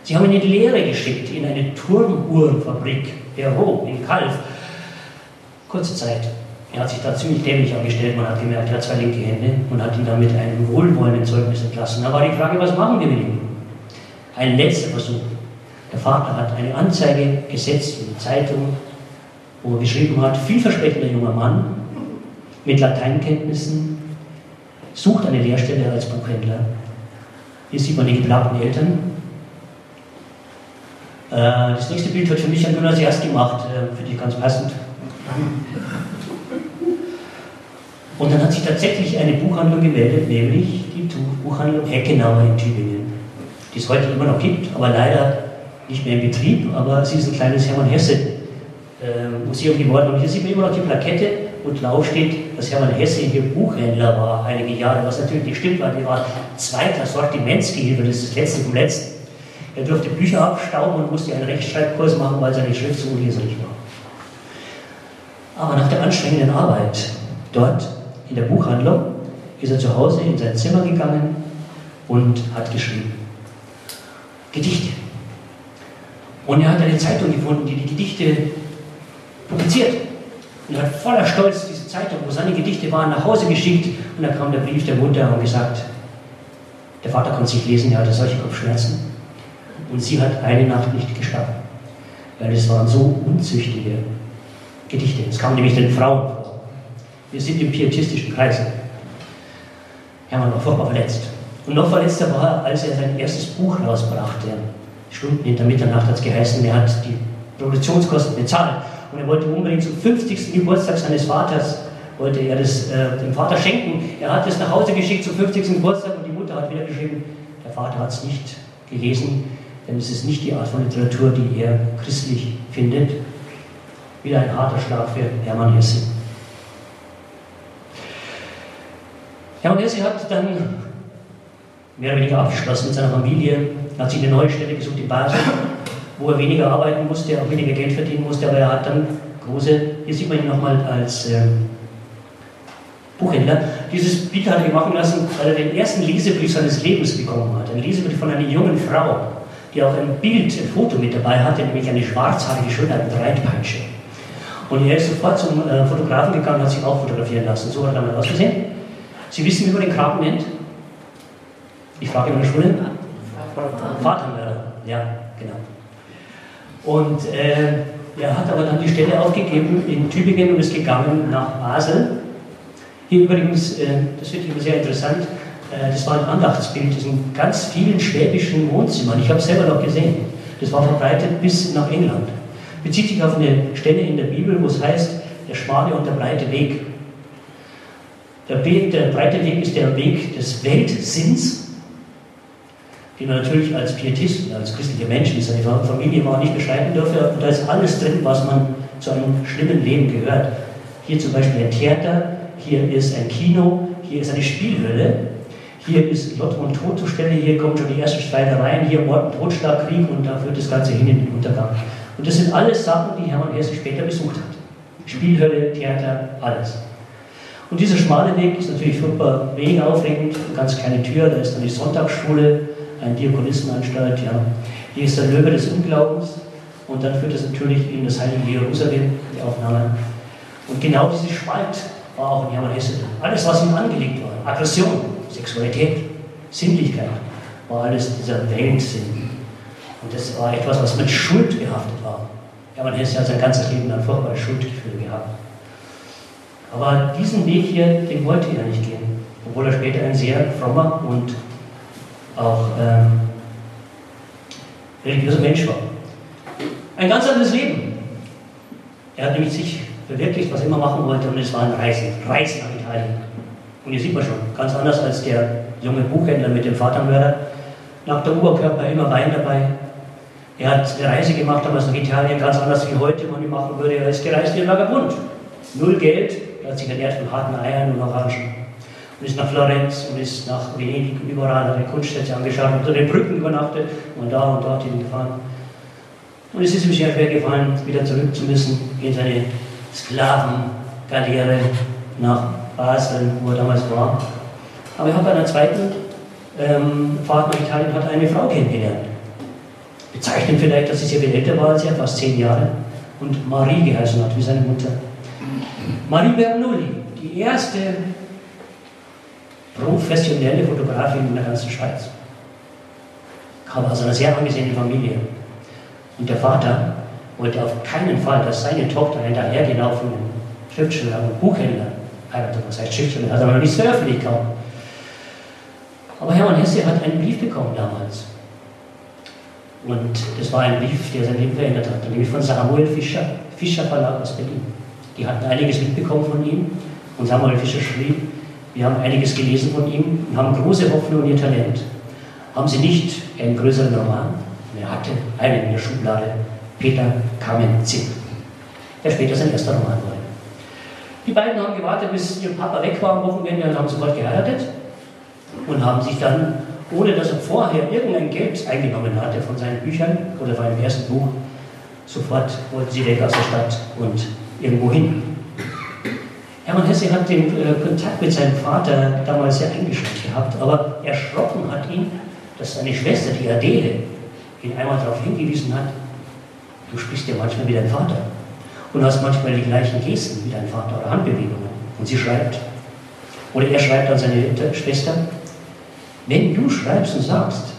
Sie haben ihn in die Lehre geschickt, in eine Turmuhrenfabrik, der Roh, in Kalf. Kurze Zeit. Er hat sich da ziemlich dämlich angestellt. Man hat gemerkt, er hat zwei linke Hände und hat ihn dann mit einem wohlwollenden Zeugnis entlassen. Da war die Frage, was machen wir mit ihm? Ein letzter Versuch. Der Vater hat eine Anzeige gesetzt in die Zeitung, wo er geschrieben hat, vielversprechender junger Mann mit Lateinkenntnissen, sucht eine Lehrstelle als Buchhändler. Hier sieht man die geplagten Eltern. Äh, das nächste Bild hat für mich ein Gymnasiast gemacht, äh, für dich ganz passend. Und dann hat sich tatsächlich eine Buchhandlung gemeldet, nämlich die Buchhandlung Heckenauer in Tübingen, die es heute immer noch gibt, aber leider nicht mehr in Betrieb, aber sie ist ein kleines Hermann Hesse äh, Museum geworden. Und hier sieht man immer noch die Plakette und drauf steht, dass Hermann Hesse hier Buchhändler war, einige Jahre, was natürlich nicht stimmt, weil er war zweiter Sortimentsgehilfe, das ist das letzte vom letzten. Er durfte Bücher abstauben und musste einen Rechtschreibkurs machen, weil seine Schrift so unleserlich war. Aber nach der anstrengenden Arbeit dort in der Buchhandlung ist er zu Hause in sein Zimmer gegangen und hat geschrieben. Gedichte. Und er hat eine Zeitung gefunden, die die Gedichte publiziert. Und er hat voller Stolz diese Zeitung, wo seine Gedichte waren, nach Hause geschickt. Und da kam der Brief der Mutter und gesagt, der Vater konnte sich lesen, er hatte solche Kopfschmerzen. Und sie hat eine Nacht nicht geschlafen, weil es waren so unzüchtige Gedichte. Es kam nämlich den Frauen vor. Wir sind im pietistischen Kreise. Hermann war furchtbar verletzt. Und noch verletzter war er, als er sein erstes Buch rausbrachte. Stunden hinter Mitternacht hat es geheißen, er hat die Produktionskosten bezahlt. Und er wollte unbedingt zum 50. Geburtstag seines Vaters, wollte er das äh, dem Vater schenken. Er hat es nach Hause geschickt zum 50. Geburtstag und die Mutter hat wieder geschrieben, der Vater hat es nicht gelesen, denn es ist nicht die Art von Literatur, die er christlich findet. Wieder ein harter Schlag für Hermann Hesse. Hermann Hesse hat dann mehr oder weniger abgeschlossen mit seiner Familie, hat sich eine neue Stelle gesucht in Basel, wo er weniger arbeiten musste, auch weniger Geld verdienen musste, aber er hat dann große, hier sieht man ihn nochmal als ähm, Buchhändler, dieses Bild hat er machen lassen, weil er den ersten Lesebrief seines Lebens bekommen hat. Ein Lesebrief von einer jungen Frau, die auch ein Bild, ein Foto mit dabei hatte, nämlich eine schwarzhaarige Schönheit mit Reitpeitsche. Und er ist sofort zum äh, Fotografen gegangen und hat sich auch fotografieren lassen. So hat er dann ausgesehen. Sie wissen, wie man den Kranken nennt? Ich frage in der Schule. Vatermörder. Ja, genau. Und äh, er hat aber dann die Stelle aufgegeben in Tübingen und ist gegangen nach Basel. Hier übrigens, äh, das finde ich immer sehr interessant, das war ein Andachtsbild in ganz vielen schwäbischen Wohnzimmern. Ich habe es selber noch gesehen. Das war verbreitet bis nach England. Bezieht sich auf eine Stelle in der Bibel, wo es heißt, der schmale und der breite Weg. Der, Weg, der breite Weg ist der Weg des Weltsinns, den man natürlich als Pietist und als christlicher Mensch, wie seine Familie war, nicht beschreiben dürfe. Und da ist alles drin, was man zu einem schlimmen Leben gehört. Hier zum Beispiel ein Theater, hier ist ein Kino, hier ist eine Spielhölle, hier ist Lotto und Totostelle, hier kommen schon die ersten Streitereien, hier Mord und Totschlag, Krieg und da führt das Ganze hin in den Untergang. Und das sind alles Sachen, die Hermann Hesse später besucht hat. Spielhölle, Theater, alles. Und dieser schmale Weg ist natürlich furchtbar wenig aufregend, ganz kleine Tür, da ist dann die Sonntagsschule, eine Diakonissenanstalt, ja. Die ist der Löwe des Unglaubens und dann führt es natürlich in das heilige Jerusalem, die Aufnahme. Und genau dieses Spalt war auch in Hermann Hesse. Alles, was ihm angelegt war, Aggression, Sexualität, Sinnlichkeit, war alles dieser Weltsinn. Und das war etwas, was mit Schuld behaftet war. Hermann Hesse hat sein ganzes Leben ein furchtbares Schuldgefühl gehabt. Aber diesen Weg hier, den wollte er nicht gehen, obwohl er später ein sehr frommer und auch ähm, religiöser Mensch war. Ein ganz anderes Leben. Er hat nämlich sich verwirklicht, was er immer machen wollte, und es war ein Reisen, Reisen nach Italien. Und hier sieht man schon, ganz anders als der junge Buchhändler mit dem Vatermörder. Nach der Oberkörper immer Wein dabei. Er hat eine Reise gemacht damals nach Italien, ganz anders wie heute man die machen würde. Er ist gereist wie ein Vagabund. Null Geld, er hat sich ernährt von harten Eiern und Orangen. Und ist nach Florenz und ist nach Venedig und überall hat er Kunststätte angeschaut, unter den Brücken übernachtet und da und dort hingefahren. Und es ist ihm sehr schwer gefallen, wieder zurück zu müssen in seine Sklavengaleere nach Basel, wo er damals war. Aber er hat bei einer zweiten ähm, Fahrt nach Italien hat eine Frau kennengelernt. Bezeichnet vielleicht, dass sie sehr viel älter war als er, fast zehn Jahre, und Marie geheißen hat, wie seine Mutter. Marie Bernoulli, die erste professionelle Fotografin in der ganzen Schweiz. Kam aus einer sehr angesehenen Familie. Und der Vater wollte auf keinen Fall, dass seine Tochter einen dahergelaufenen Schriftsteller und Buchhändler heiratet. Was heißt Schriftsteller? Hat er noch nicht so öffentlich kaum. Aber Hermann Hesse hat einen Brief bekommen damals. Und das war ein Brief, der sein Leben verändert hat. Nämlich von Samuel Fischer, Fischer Verlag aus Berlin. Die hatten einiges mitbekommen von ihm. Und Samuel Fischer schrieb, wir haben einiges gelesen von ihm und haben große Hoffnung in ihr Talent. Haben Sie nicht einen größeren Roman? er hatte einen in der Schublade, Peter Kamenzin, der später sein erster Roman wurde. Die beiden haben gewartet, bis ihr Papa weg war am Wochenende und haben sofort geheiratet und haben sich dann, ohne dass er vorher irgendein Geld eingenommen hatte von seinen Büchern oder von einem ersten Buch, sofort wollten sie weg aus der Stadt und irgendwo hin. Hermann Hesse hat den äh, Kontakt mit seinem Vater damals sehr eingeschränkt gehabt, aber erschrocken hat ihn, dass seine Schwester, die Adele, ihn einmal darauf hingewiesen hat, du sprichst ja manchmal wie dein Vater und hast manchmal die gleichen Gesten wie dein Vater oder Handbewegungen. Und sie schreibt, oder er schreibt an seine Schwester, wenn du schreibst und sagst,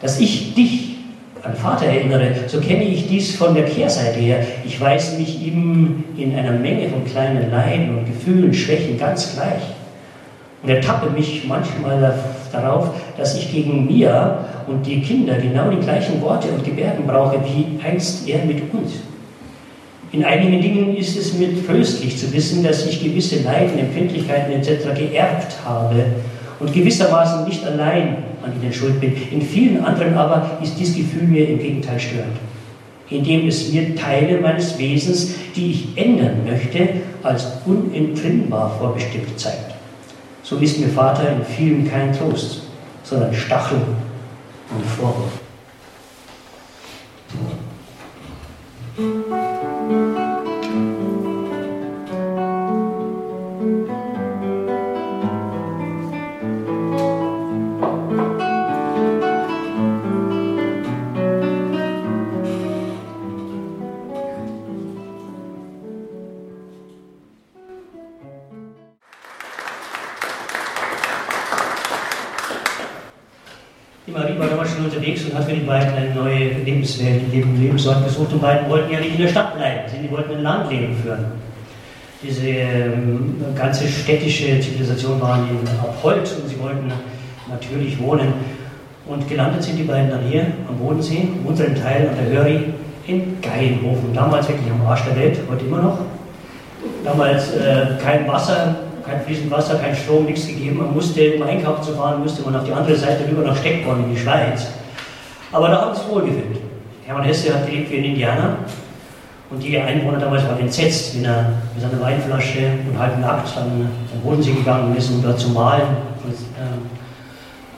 dass ich dich an Vater erinnere, so kenne ich dies von der Kehrseite her. Ich weiß mich ihm in einer Menge von kleinen Leiden und Gefühlen, Schwächen ganz gleich. Und ertappe mich manchmal darauf, dass ich gegen mir und die Kinder genau die gleichen Worte und Gebärden brauche, wie einst er mit uns. In einigen Dingen ist es mir tröstlich zu wissen, dass ich gewisse Leiden, Empfindlichkeiten etc. geerbt habe und gewissermaßen nicht allein an ihnen schuld bin. In vielen anderen aber ist dieses Gefühl mir im Gegenteil störend, indem es mir Teile meines Wesens, die ich ändern möchte, als unentrinnbar vorbestimmt zeigt. So ist mir Vater in vielen kein Trost, sondern Stachel und Vorwurf. Lebenswelt, Leben, Lebensort gesucht und beiden wollten ja nicht in der Stadt bleiben, sie wollten ein Landleben führen. Diese ähm, ganze städtische Zivilisation war ihnen abhold und sie wollten natürlich wohnen. Und gelandet sind die beiden dann hier am Bodensee, im unteren Teil an der Höri in Geienhofen. Damals wirklich am Arsch der Welt, heute immer noch. Damals äh, kein Wasser, kein fließendes Wasser, kein Strom, nichts gegeben. Man musste, um einkaufen zu fahren, musste man auf die andere Seite rüber nach Steckborn in die Schweiz. Aber da hat es wohlgefühlt. Hermann Hesse hat gelebt wie ein Indianer und die Einwohner damals waren entsetzt, wenn er mit seiner Weinflasche und halb nackt an den Bodensee gegangen ist, um dort zu malen.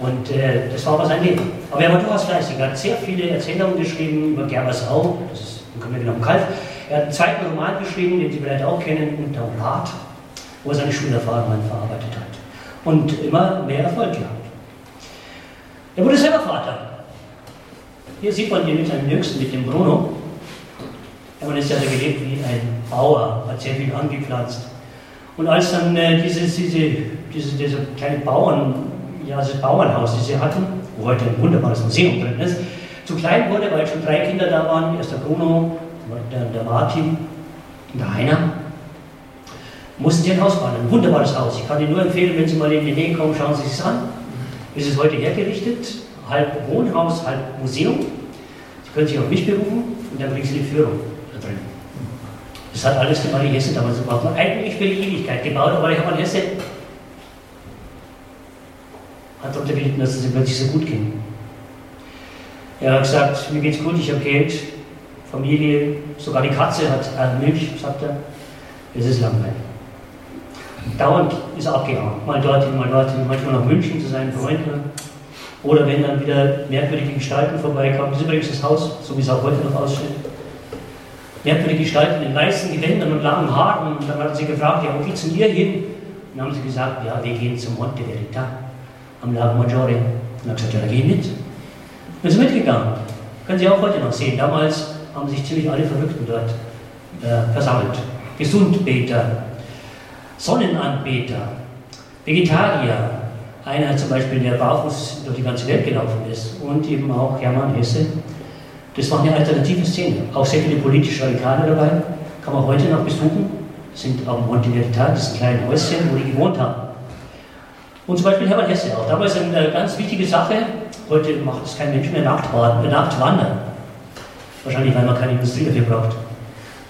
Und äh, das war aber sein Leben. Aber er war durchaus fleißig. Er hat sehr viele Erzählungen geschrieben über Gerbersau, das ist im Grunde genommen Kalf. Er hat einen zweiten Roman geschrieben, den Sie vielleicht auch kennen, Unter Rat, wo er seine Schulerfahrungen verarbeitet hat. Und immer mehr Erfolg gehabt. Er wurde selber Vater. Hier sieht man mit seinem Jüngsten, mit dem Bruno. Hermann ist ja gelebt wie ein Bauer, hat sehr viel angepflanzt. Und als dann äh, dieses, diese, diese, diese kleine Bauern, ja, das Bauernhaus, das sie hatten, wo heute ein wunderbares Museum drin ist, zu klein wurde, weil schon drei Kinder da waren, erst der Bruno, der, der Martin und der Heiner, mussten sie ein Haus bauen, ein wunderbares Haus. Ich kann Ihnen nur empfehlen, wenn Sie mal in die Nähe kommen, schauen Sie sich an. Es ist heute hergerichtet, halb Wohnhaus, halb Museum. Sie können sich auf mich berufen und dann kriegen Sie die Führung da drin. Das hat alles die Marie Hesse damals gemacht. Eigentlich für die Ewigkeit gebaut, aber Hermann Hesse hat darunter gelitten, dass es ihm plötzlich so gut ging. Er hat gesagt, mir geht's gut, ich habe Geld, Familie, sogar die Katze hat äh, Milch, sagt er. Es ist langweilig. Dauernd ist er abgehauen. Mal dorthin, mal dorthin, manchmal nach München zu seinen Freunden. Oder wenn dann wieder merkwürdige Gestalten vorbeikamen. Das ist übrigens das Haus, so wie es auch heute noch aussieht. Merkwürdige Gestalten in weißen Gewändern und langen Haaren. Und dann hat sie gefragt, ja, wo geht's denn ihr hin? Und dann haben sie gesagt, ja, wir gehen zum Monte Verita am Lago Maggiore. Und dann hat er gesagt, ja, geh mit. Und sind mitgegangen. Können Sie auch heute noch sehen. Damals haben sich ziemlich alle Verrückten dort äh, versammelt. Gesundbeter, Sonnenanbeter, Vegetarier, einer zum Beispiel, der barfuß durch die ganze Welt gelaufen ist und eben auch Hermann Hesse. Das war eine alternative Szene. Auch sehr viele politische Radikale dabei, kann man heute noch besuchen, sind auf Monte Verità, das ist ein Häuschen, wo die gewohnt haben. Und zum Beispiel Hermann Hesse auch. Damals eine ganz wichtige Sache, heute macht es kein Mensch mehr Nachtwandern. Wahrscheinlich, weil man keine Industrie dafür braucht.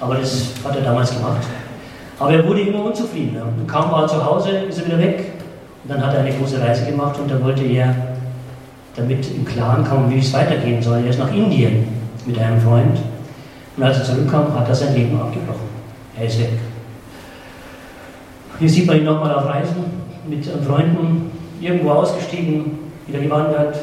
Aber das hat er damals gemacht. Aber er wurde immer unzufriedener. Und kaum war zu Hause, ist er wieder weg. Und dann hat er eine große Reise gemacht und dann wollte er, damit im Klaren kam, wie es weitergehen soll, er ist nach Indien mit einem Freund. Und als er zurückkam, hat er sein Leben abgebrochen. Er ist weg. Hier sieht man ihn nochmal auf Reisen mit Freunden, irgendwo ausgestiegen, wieder gewandert,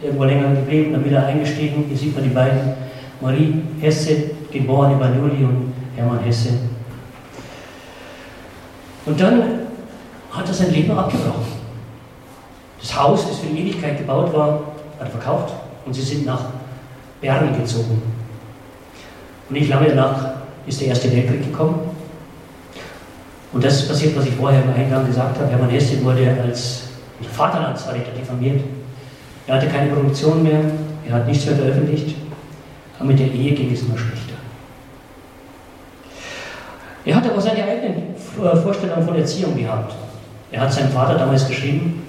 irgendwo länger geblieben, dann wieder eingestiegen. Hier sieht man die beiden. Marie Hesse, geboren in Banyuli und Hermann Hesse, und dann hat er sein Leben abgebrochen. Das Haus, das für die Ewigkeit gebaut war, hat er verkauft und sie sind nach Bern gezogen. Und nicht lange danach ist der Erste Weltkrieg gekommen. Und das ist passiert, was ich vorher im Eingang gesagt habe. Hermann Hesse wurde als Vaterlandsverräter diffamiert. Er hatte keine Produktion mehr, er hat nichts mehr veröffentlicht, aber mit der Ehe ging es immer schlechter. Er hat aber seine eigenen Vorstellungen von Erziehung gehabt. Er hat seinem Vater damals geschrieben,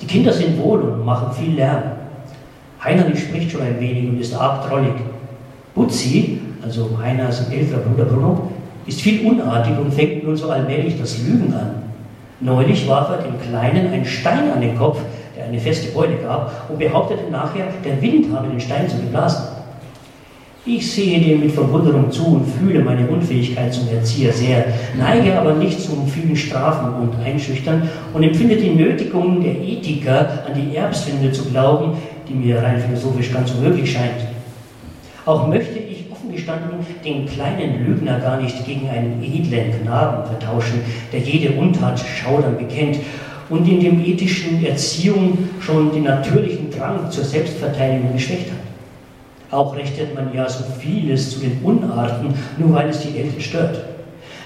die Kinder sind wohl und machen viel Lärm. Heinerlich spricht schon ein wenig und ist arg trollig. Butzi, also Heiners älterer Bruder Bruno, ist viel unartig und fängt nun so allmählich das Lügen an. Neulich warf er dem Kleinen einen Stein an den Kopf, der eine feste Beute gab, und behauptete nachher, der Wind habe den Stein zu geblasen. Ich sehe dem mit Verwunderung zu und fühle meine Unfähigkeit zum Erzieher sehr, neige aber nicht zum vielen Strafen und Einschüchtern und empfinde die Nötigung der Ethiker an die Erbsünde zu glauben, die mir rein philosophisch ganz unmöglich scheint. Auch möchte ich offen gestanden den kleinen Lügner gar nicht gegen einen edlen Knaben vertauschen, der jede Untat schaudern bekennt und in dem ethischen Erziehung schon den natürlichen Drang zur Selbstverteidigung geschwächt hat. Auch rechnet man ja so vieles zu den Unarten, nur weil es die Eltern stört.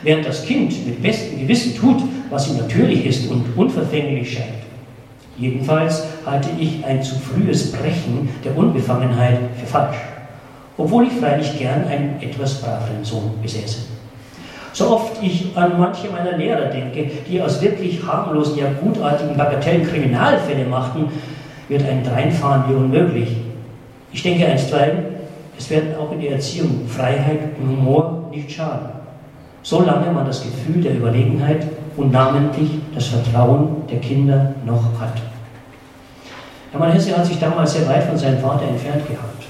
Während das Kind mit bestem Gewissen tut, was ihm natürlich ist und unverfänglich scheint. Jedenfalls halte ich ein zu frühes Brechen der Unbefangenheit für falsch, obwohl ich freilich gern einen etwas braveren Sohn besäße. So oft ich an manche meiner Lehrer denke, die aus wirklich harmlosen, ja gutartigen Bagatellen Kriminalfälle machten, wird ein Dreinfahren wie unmöglich. Ich denke einstweilen, es werden auch in der Erziehung Freiheit und Humor nicht schaden, solange man das Gefühl der Überlegenheit und namentlich das Vertrauen der Kinder noch hat. Hermann Hesse hat sich damals sehr weit von seinem Vater entfernt gehabt,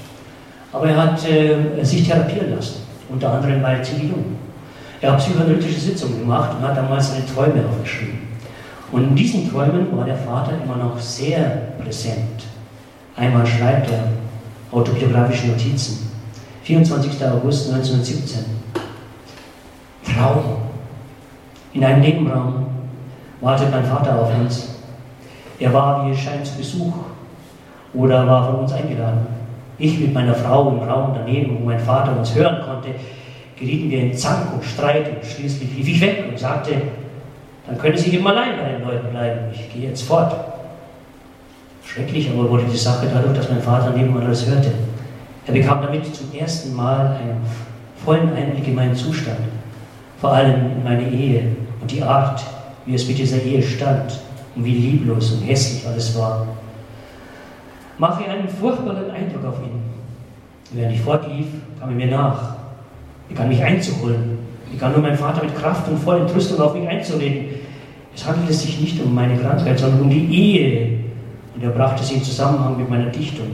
aber er hat äh, sich therapieren lassen, unter anderem bei Zivilium. Er hat psychoanalytische Sitzungen gemacht und hat damals seine Träume aufgeschrieben. Und in diesen Träumen war der Vater immer noch sehr präsent. Einmal schreibt er, autobiografische Notizen. 24. August 1917. Traum. In einem Nebenraum wartet mein Vater auf uns. Er war, wie es scheint, zu Besuch oder war von uns eingeladen. Ich mit meiner Frau im Raum daneben, wo mein Vater uns hören konnte, gerieten wir in Zank und Streit und schließlich lief ich weg und sagte, dann können Sie eben allein bei den Leuten bleiben, ich gehe jetzt fort. Schrecklich aber wurde die Sache dadurch, dass mein Vater nebenan alles hörte. Er bekam damit zum ersten Mal einen vollen Einblick in meinen Zustand, vor allem in meine Ehe und die Art, wie es mit dieser Ehe stand und wie lieblos und hässlich alles war. Machte einen furchtbaren Eindruck auf ihn. Während ich fortlief, kam er mir nach, begann mich einzuholen, begann nur mein Vater mit Kraft und voller Entrüstung auf mich einzureden. Es handelte sich nicht um meine Krankheit, sondern um die Ehe. Und er brachte sie in Zusammenhang mit meiner Dichtung,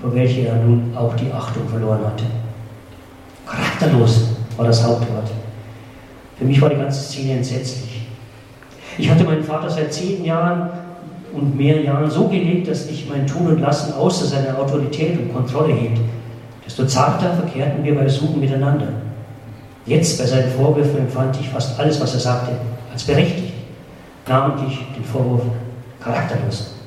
vor welcher er nun auch die Achtung verloren hatte. Charakterlos war das Hauptwort. Für mich war die ganze Szene entsetzlich. Ich hatte meinen Vater seit zehn Jahren und mehr Jahren so gelegt, dass ich mein Tun und Lassen außer seiner Autorität und Kontrolle hielt. Desto zarter verkehrten wir bei Suchen miteinander. Jetzt bei seinen Vorwürfen empfand ich fast alles, was er sagte, als berechtigt, namentlich den Vorwurf charakterlos.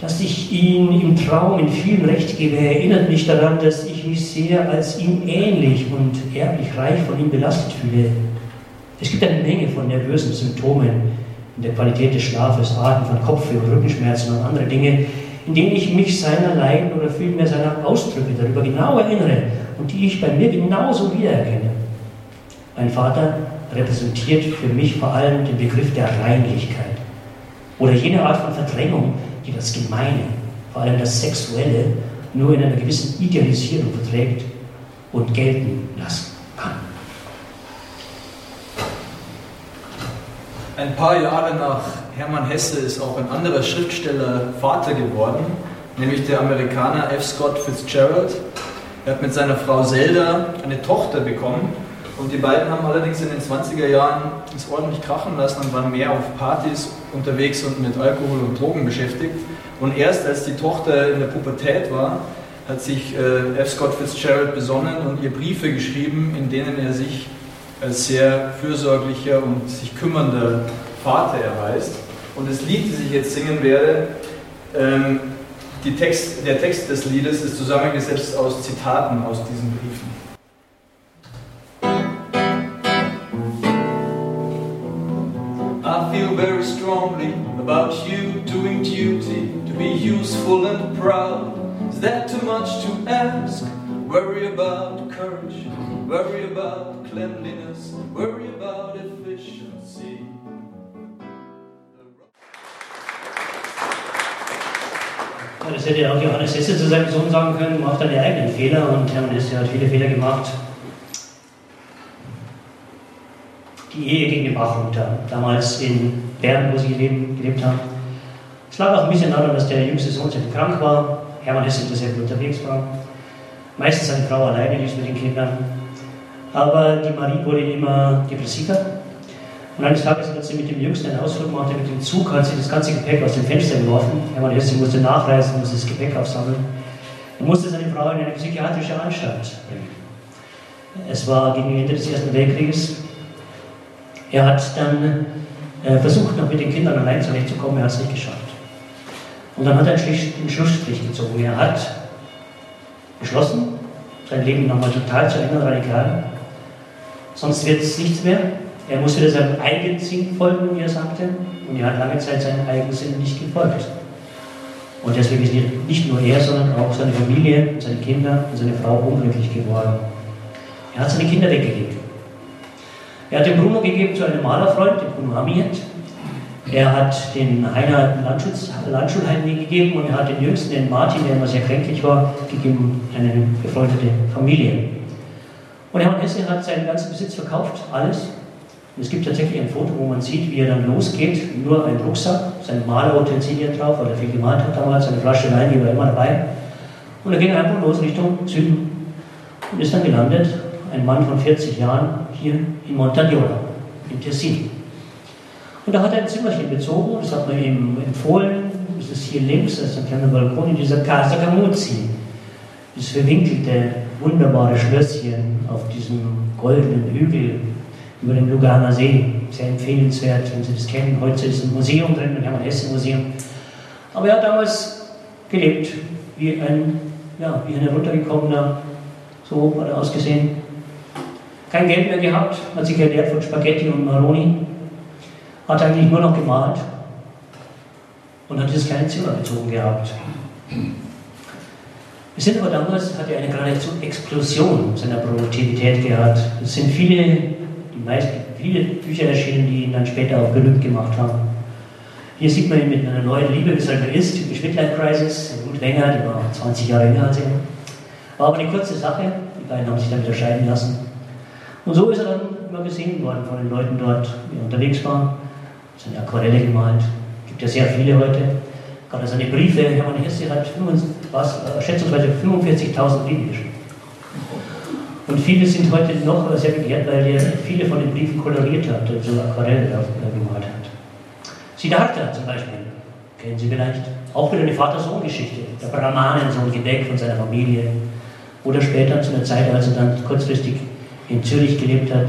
Dass ich ihn im Traum in vielen Recht gebe, erinnert mich daran, dass ich mich sehr als ihm ähnlich und erblich reich von ihm belastet fühle. Es gibt eine Menge von nervösen Symptomen in der Qualität des Schlafes, Arten von Kopfweh und Rückenschmerzen und andere Dinge, in denen ich mich seiner Leiden oder vielmehr seiner Ausdrücke darüber genau erinnere und die ich bei mir genauso wiedererkenne. Mein Vater repräsentiert für mich vor allem den Begriff der Reinlichkeit oder jene Art von Verdrängung, die das Gemeine, vor allem das Sexuelle, nur in einer gewissen Idealisierung verträgt und gelten lassen kann. Ein paar Jahre nach Hermann Hesse ist auch ein anderer Schriftsteller Vater geworden, nämlich der Amerikaner F. Scott Fitzgerald. Er hat mit seiner Frau Zelda eine Tochter bekommen und die beiden haben allerdings in den 20er Jahren es ordentlich krachen lassen und waren mehr auf Partys unterwegs und mit Alkohol und Drogen beschäftigt. Und erst als die Tochter in der Pubertät war, hat sich äh, F. Scott Fitzgerald besonnen und ihr Briefe geschrieben, in denen er sich als sehr fürsorglicher und sich kümmernder Vater erweist. Und das Lied, das ich jetzt singen werde, ähm, Text, der Text des Liedes ist zusammengesetzt aus Zitaten aus diesen Briefen. I feel very strongly about you doing duty, to be useful and proud. Is that too much to ask? Worry about courage, worry about cleanliness, worry about efficiency. Das hätte ja auch Johannes Hesse zu seinem Sohn sagen können, mach deine eigenen Fehler und Hermann Hesse hat viele Fehler gemacht. Die Ehe ging den Bach runter, damals in Bern, wo sie gelebt, gelebt haben. Es lag auch ein bisschen daran, dass der jüngste Sohn sehr krank war, Hermann Hesse sehr viel unterwegs war. Meistens seine Frau alleine ließ mit den Kindern. Aber die Marie wurde immer depressiver. Und eines Tages, als sie mit dem Jüngsten einen Ausflug machte, mit dem Zug, hat sie das ganze Gepäck aus dem Fenster geworfen. Hermann Hesse musste nachreisen, musste das Gepäck aufsammeln. Er musste seine Frau in eine psychiatrische Anstalt bringen. Es war gegen Ende des Ersten Weltkrieges. Er hat dann äh, versucht, noch mit den Kindern allein zurechtzukommen, er hat es nicht geschafft. Und dann hat er einen Schlussstrich gezogen. Er hat beschlossen, sein Leben nochmal total zu ändern, radikal. Sonst wird es nichts mehr. Er muss wieder seinem Eigensinn folgen, wie er sagte. Und er hat lange Zeit seinem Eigensinn nicht gefolgt. Und deswegen ist nicht nur er, sondern auch seine Familie, seine Kinder und seine Frau unglücklich geworden. Er hat seine Kinder weggegeben. Er hat den Bruno gegeben zu einem Malerfreund, den Bruno Amiet. Er hat den Heiner Landschulheim gegeben und er hat den Jüngsten, den Martin, der immer sehr kränklich war, gegeben eine befreundete Familie. Und Hermann Hesse hat seinen ganzen Besitz verkauft, alles. Und es gibt tatsächlich ein Foto, wo man sieht, wie er dann losgeht, nur ein Rucksack, sein Malerutensilien drauf, weil er viel gemalt hat damals, seine Flasche Wein, die war immer dabei. Und er ging einfach los Richtung Süden und ist dann gelandet, ein Mann von 40 Jahren, hier in Montagnola, in Tessin. Und da hat er ein Zimmerchen bezogen, das hat man ihm empfohlen, das ist hier links, das ist ein kleiner Balkon in dieser Casa Camuzzi. Das verwinkelte, wunderbare Schlösschen auf diesem goldenen Hügel über dem Luganer See. Sehr empfehlenswert, wenn Sie das kennen. Heute ist ein Museum drin, ein Hermann Hesse Museum. Aber er hat damals gelebt, wie ein, ja, wie ein heruntergekommener, so hat er ausgesehen. Kein Geld mehr gehabt, hat sich ernährt von Spaghetti und Maroni, hat eigentlich nur noch gemalt und hat dieses kleine Zimmer bezogen gehabt. Wir sind aber damals, hat er eine geradezu Explosion seiner Produktivität gehabt. Es sind viele, die meisten, viele Bücher erschienen, die ihn dann später auch berühmt gemacht haben. Hier sieht man ihn mit einer neuen Liebe, wie halt ist, typisch Midlife Crisis, Ruth Wenger, die war 20 Jahre jünger als er. War aber eine kurze Sache, die beiden haben sich dann wieder scheiden lassen. Und so ist er dann immer gesehen worden von den Leuten dort, die unterwegs waren. Seine Aquarelle gemalt. Gibt ja sehr viele heute. Gerade seine Briefe. Hermann Hesse hat 25, was, äh, schätzungsweise 45.000 Briefe geschrieben. Und viele sind heute noch sehr begehrt, weil er viele von den Briefen koloriert hat und so Aquarelle gemalt hat. Siddhartha zum Beispiel, kennen Sie vielleicht. Auch wieder eine Vater-Sohn-Geschichte. Der Brahmanen, so ein Gedeck von seiner Familie. Oder später zu einer Zeit, als er dann kurzfristig in Zürich gelebt hat,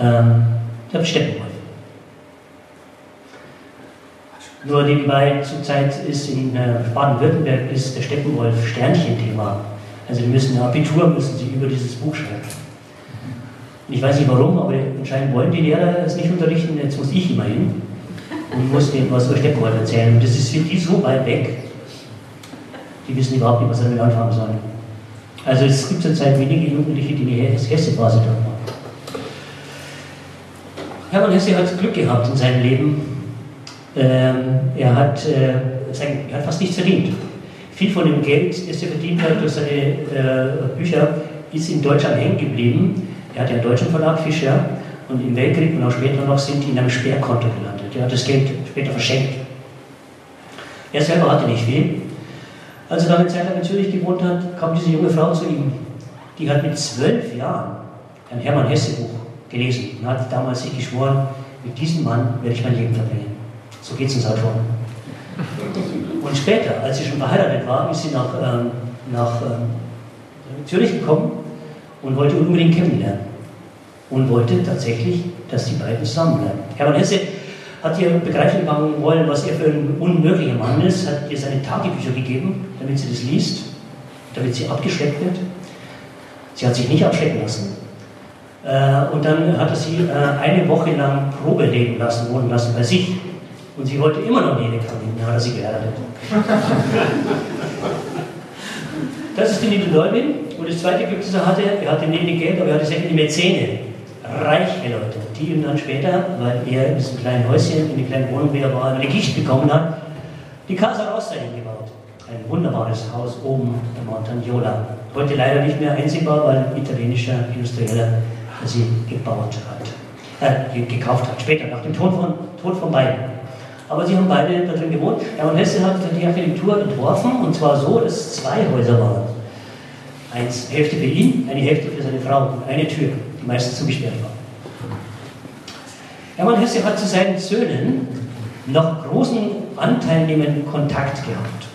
ähm, der Steppenwolf. Nur nebenbei zurzeit ist in äh, Baden-Württemberg der Steppenwolf Sternchen-Thema. Also die müssen Abitur müssen sie über dieses Buch schreiben. Und ich weiß nicht warum, aber anscheinend wollen die Lehrer es nicht unterrichten, jetzt muss ich immer hin und muss denen was über Steppenwolf erzählen. Und das ist für die so weit weg, die wissen überhaupt nicht, was damit anfangen sollen. Also es gibt zurzeit wenige Jugendliche, die die Hesse-Phase dort machen. Hermann Hesse hat Glück gehabt in seinem Leben. Ähm, er, hat, äh, sein, er hat fast nichts verdient. Viel von dem Geld, das er verdient hat durch seine äh, Bücher, ist in Deutschland hängen geblieben. Er hat ja einen deutschen Verlag, Fischer, und im Weltkrieg und auch später noch sind die in einem Sperrkonto gelandet. Er hat das Geld später verschenkt. Er selber hatte nicht viel. Als er dann eine Zeit lang in Zürich gewohnt hat, kam diese junge Frau zu ihm. Die hat mit zwölf Jahren ein Hermann Hesse Buch gelesen und hat damals sich geschworen, mit diesem Mann werde ich mein Leben verbringen. So geht es uns halt vor. Und später, als sie schon verheiratet war, ist sie nach, ähm, nach ähm, Zürich gekommen und wollte unbedingt kennenlernen. Und wollte tatsächlich, dass die beiden zusammenbleiben. Hermann Hesse hat ihr begreifen wollen, was er für ein unmöglicher Mann ist, hat ihr seine Tagebücher gegeben, damit sie das liest, damit sie abgeschreckt wird. Sie hat sich nicht abschrecken lassen. Äh, und dann hat er sie äh, eine Woche lang Probe leben lassen, wohnen lassen bei sich. Und sie wollte immer noch nie ihm, dann hat er sie geheiratet. das ist die liebe Leubin. Und das zweite Glück, das er hatte, er hatte nicht Geld, aber er hatte sehr viele Mäzene reiche Leute, die ihm dann später, weil er in diesem kleinen Häuschen, in der kleinen Wohnung, wie er war, eine Gicht bekommen hat, die Casa Rossa hingebaut. Ein wunderbares Haus oben in Montagnola. Heute leider nicht mehr einsehbar, weil ein italienischer Industrieller sie gebaut hat, äh, gekauft hat. Später, nach dem Tod von, Tod von beiden. Aber sie haben beide da drin gewohnt. Hermann Hesse hat die Architektur entworfen und zwar so, dass es zwei Häuser waren. Eins, Hälfte für ihn, eine Hälfte für seine Frau eine Tür die meisten zugesperrt waren. Hermann Hesse hat zu seinen Söhnen noch großen anteilnehmenden Kontakt gehabt.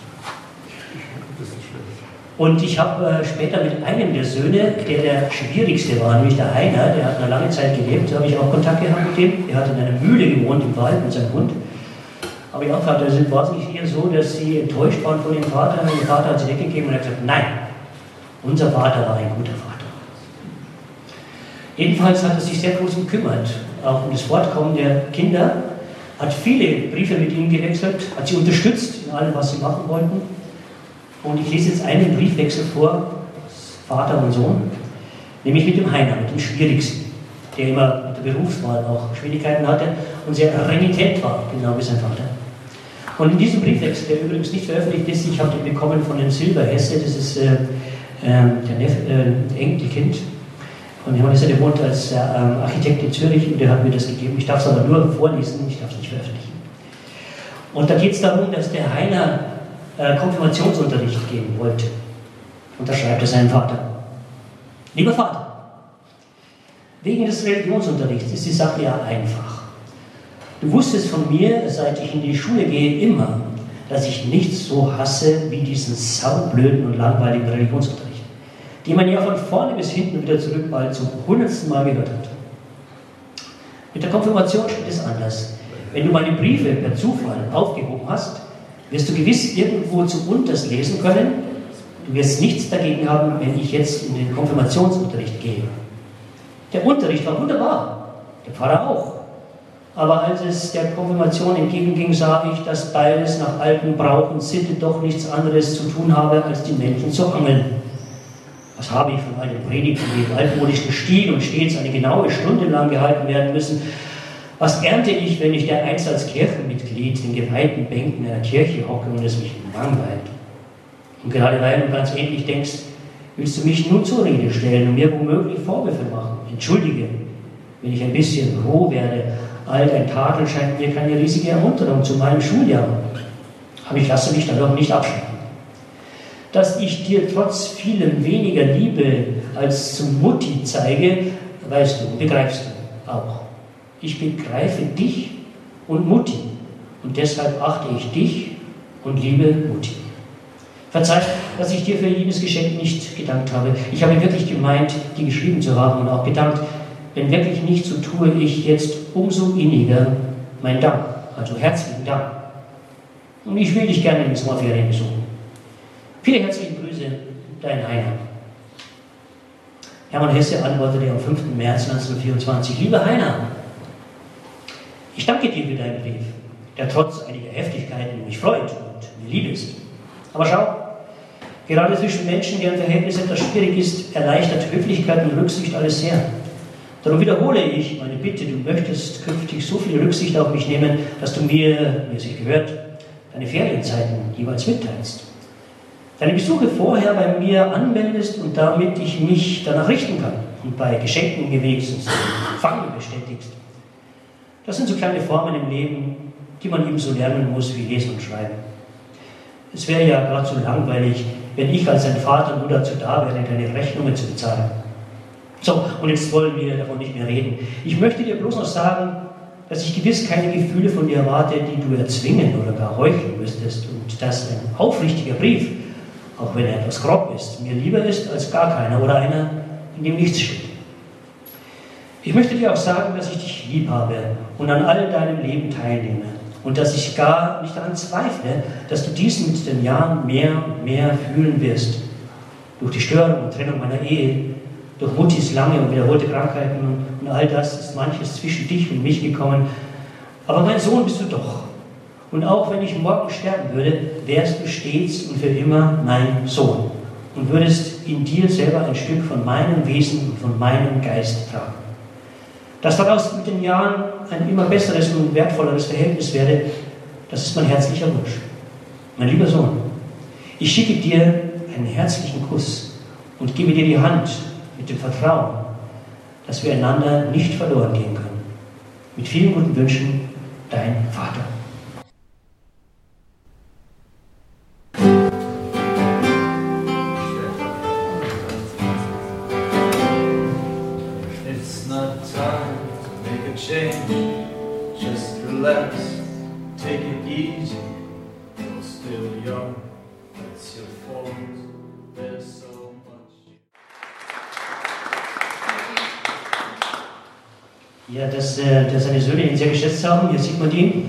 Und ich habe äh, später mit einem der Söhne, der der schwierigste war, nämlich der Heiner, der hat eine lange Zeit gelebt, habe ich auch Kontakt gehabt mit dem. Er hat in einer Mühle gewohnt im Wald mit seinem Hund. Aber gefragt, also war es nicht eher so, dass sie enttäuscht waren von dem Vater? Und der Vater hat sie weggegeben und hat gesagt, nein, unser Vater war ein guter Vater. Jedenfalls hat er sich sehr groß gekümmert, auch um das Fortkommen der Kinder, hat viele Briefe mit ihnen gewechselt, hat sie unterstützt in allem, was sie machen wollten. Und ich lese jetzt einen Briefwechsel vor, Vater und Sohn, nämlich mit dem Heiner, mit dem Schwierigsten, der immer mit der Berufswahl auch Schwierigkeiten hatte und sehr renitent war, genau wie sein Vater. Und in diesem Briefwechsel, der übrigens nicht veröffentlicht ist, ich habe den bekommen von den Silberhesse, das ist äh, äh, der Neff, äh, Enkelkind und Hesse, der wohnt als äh, Architekt in Zürich und der hat mir das gegeben. Ich darf es aber nur vorlesen, ich darf es nicht veröffentlichen. Und da geht es darum, dass der Heiner äh, Konfirmationsunterricht geben wollte. Und da schreibt er seinem Vater. Lieber Vater, wegen des Religionsunterrichts ist die Sache ja einfach. Du wusstest von mir, seit ich in die Schule gehe, immer, dass ich nichts so hasse wie diesen saublöden und langweiligen Religionsunterricht die man ja von vorne bis hinten wieder zurück bald zum hundertsten Mal gehört hat. Mit der Konfirmation steht es anders. Wenn du meine Briefe per Zufall aufgehoben hast, wirst du gewiss irgendwo zu unters lesen können. Du wirst nichts dagegen haben, wenn ich jetzt in den Konfirmationsunterricht gehe. Der Unterricht war wunderbar, der Pfarrer auch. Aber als es der Konfirmation entgegenging, sah ich, dass beides nach alten Brauch und Sitte doch nichts anderes zu tun habe, als die Männchen zu angeln. Was habe ich von einem Predigten im altmodischen Stil und stets eine genaue Stunde lang gehalten werden müssen? Was ernte ich, wenn ich der einst als Kirchenmitglied in geweihten Bänken einer Kirche hocke und es mich langweilt? Und gerade weil du ganz ähnlich denkst, willst du mich nun zur Rede stellen und mir womöglich Vorwürfe machen. Entschuldige, wenn ich ein bisschen roh werde, all dein Tadel scheint mir keine riesige Ermunterung zu meinem Schuljahr. Aber ich lasse mich dadurch nicht abschrecken. Dass ich dir trotz vielem weniger Liebe als zum Mutti zeige, weißt du, begreifst du auch. Ich begreife dich und Mutti und deshalb achte ich dich und liebe Mutti. Verzeih, dass ich dir für jenes Geschenk nicht gedankt habe. Ich habe wirklich gemeint, dir geschrieben zu haben und auch gedankt, wenn wirklich nicht, so tue ich jetzt umso inniger mein Dank. Also herzlichen Dank. Und ich will dich gerne in den Sommerferien besuchen. Viele herzliche Grüße, dein Heiner. Hermann Hesse antwortete am 5. März 1924, lieber Heiner, ich danke dir für deinen Brief, der trotz einiger Heftigkeiten mich freut und mir lieb ist. Aber schau, gerade zwischen Menschen, deren Verhältnis etwas schwierig ist, erleichtert Höflichkeit und Rücksicht alles sehr. Darum wiederhole ich meine Bitte, du möchtest künftig so viel Rücksicht auf mich nehmen, dass du mir, wie es sich gehört, deine Ferienzeiten jeweils mitteilst. Deine Besuche vorher bei mir anmeldest und damit ich mich danach richten kann und bei Geschenken wenigstens Fangen bestätigst. Das sind so kleine Formen im Leben, die man eben so lernen muss wie Lesen und Schreiben. Es wäre ja gerade so langweilig, wenn ich als dein Vater nur dazu da wäre, deine Rechnungen zu bezahlen. So, und jetzt wollen wir davon nicht mehr reden. Ich möchte dir bloß noch sagen, dass ich gewiss keine Gefühle von dir erwarte, die du erzwingen oder gar heucheln müsstest und dass ein aufrichtiger Brief, auch wenn er etwas grob ist, mir lieber ist als gar keiner oder einer, in dem nichts steht. Ich möchte dir auch sagen, dass ich dich lieb habe und an all deinem Leben teilnehme und dass ich gar nicht daran zweifle, dass du dies mit den Jahren mehr und mehr fühlen wirst. Durch die Störung und Trennung meiner Ehe durch Muttis lange und wiederholte Krankheiten und all das ist manches zwischen dich und mich gekommen. Aber mein Sohn bist du doch. Und auch wenn ich morgen sterben würde, wärst du stets und für immer mein Sohn und würdest in dir selber ein Stück von meinem Wesen und von meinem Geist tragen. Dass daraus mit den Jahren ein immer besseres und wertvolleres Verhältnis werde, das ist mein herzlicher Wunsch. Mein lieber Sohn, ich schicke dir einen herzlichen Kuss und gebe dir die Hand mit dem Vertrauen, dass wir einander nicht verloren gehen können. Mit vielen guten Wünschen, dein Vater. Ja, dass, äh, dass seine Söhne ihn sehr geschätzt haben, hier sieht man die.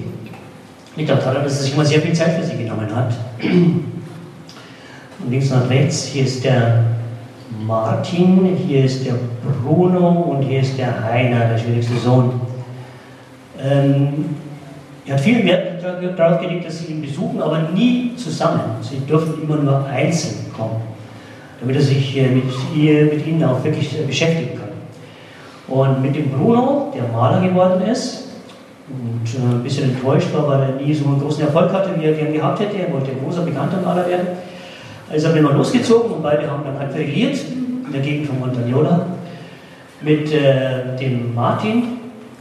Liegt auch daran, dass er sich immer sehr viel Zeit für sie genommen hat. Und links nach rechts, hier ist der Martin, hier ist der Bruno und hier ist der Heiner, der schwierigste Sohn. Ähm, er hat viel Wert darauf gelegt, dass sie ihn besuchen, aber nie zusammen. Sie dürfen immer nur einzeln kommen, damit er sich äh, mit, ihr, mit ihnen auch wirklich äh, beschäftigen kann. Und mit dem Bruno, der Maler geworden ist und äh, ein bisschen enttäuscht war, weil er nie so einen großen Erfolg hatte, wie er gern gehabt hätte. Er wollte ein großer, bekannter Maler werden. Also sind wir mal losgezogen und beide haben dann akquiriert in der Gegend von Montagnola mit äh, dem Martin.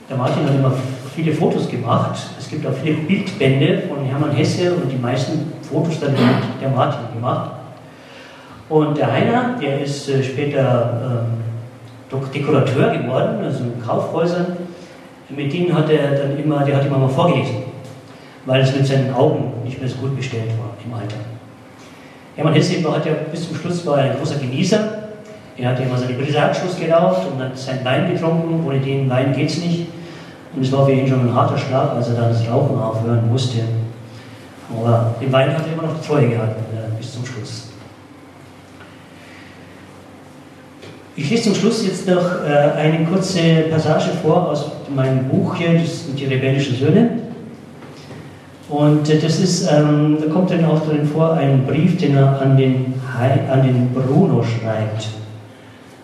Der Martin hat immer viele Fotos gemacht. Es gibt auch viele Bildbände von Hermann Hesse und die meisten Fotos dann hat der Martin gemacht. Und der Heiner, der ist äh, später Dok- Dekorateur geworden, also in Kaufhäusern. Mit denen hat er dann immer, der hat immer mal vorgelesen, weil es mit seinen Augen nicht mehr so gut bestellt war im Alter. Hermann Hesse hat ja bis zum Schluss war ein großer Genießer. Er hat immer seine Brisardschluss geraucht und hat seinen Wein getrunken. Ohne den Wein geht es nicht. Und es war für ihn schon ein harter Schlag, als er dann das Rauchen aufhören musste. Aber dem Wein hat er immer noch Treue gehalten äh, bis zum Schluss. Ich lese zum Schluss jetzt noch äh, eine kurze Passage vor aus meinem Buch hier, das sind die rebellischen Söhne. Und äh, das ist, ähm, da kommt dann auch drin vor, ein Brief, den er an den, an den Bruno schreibt.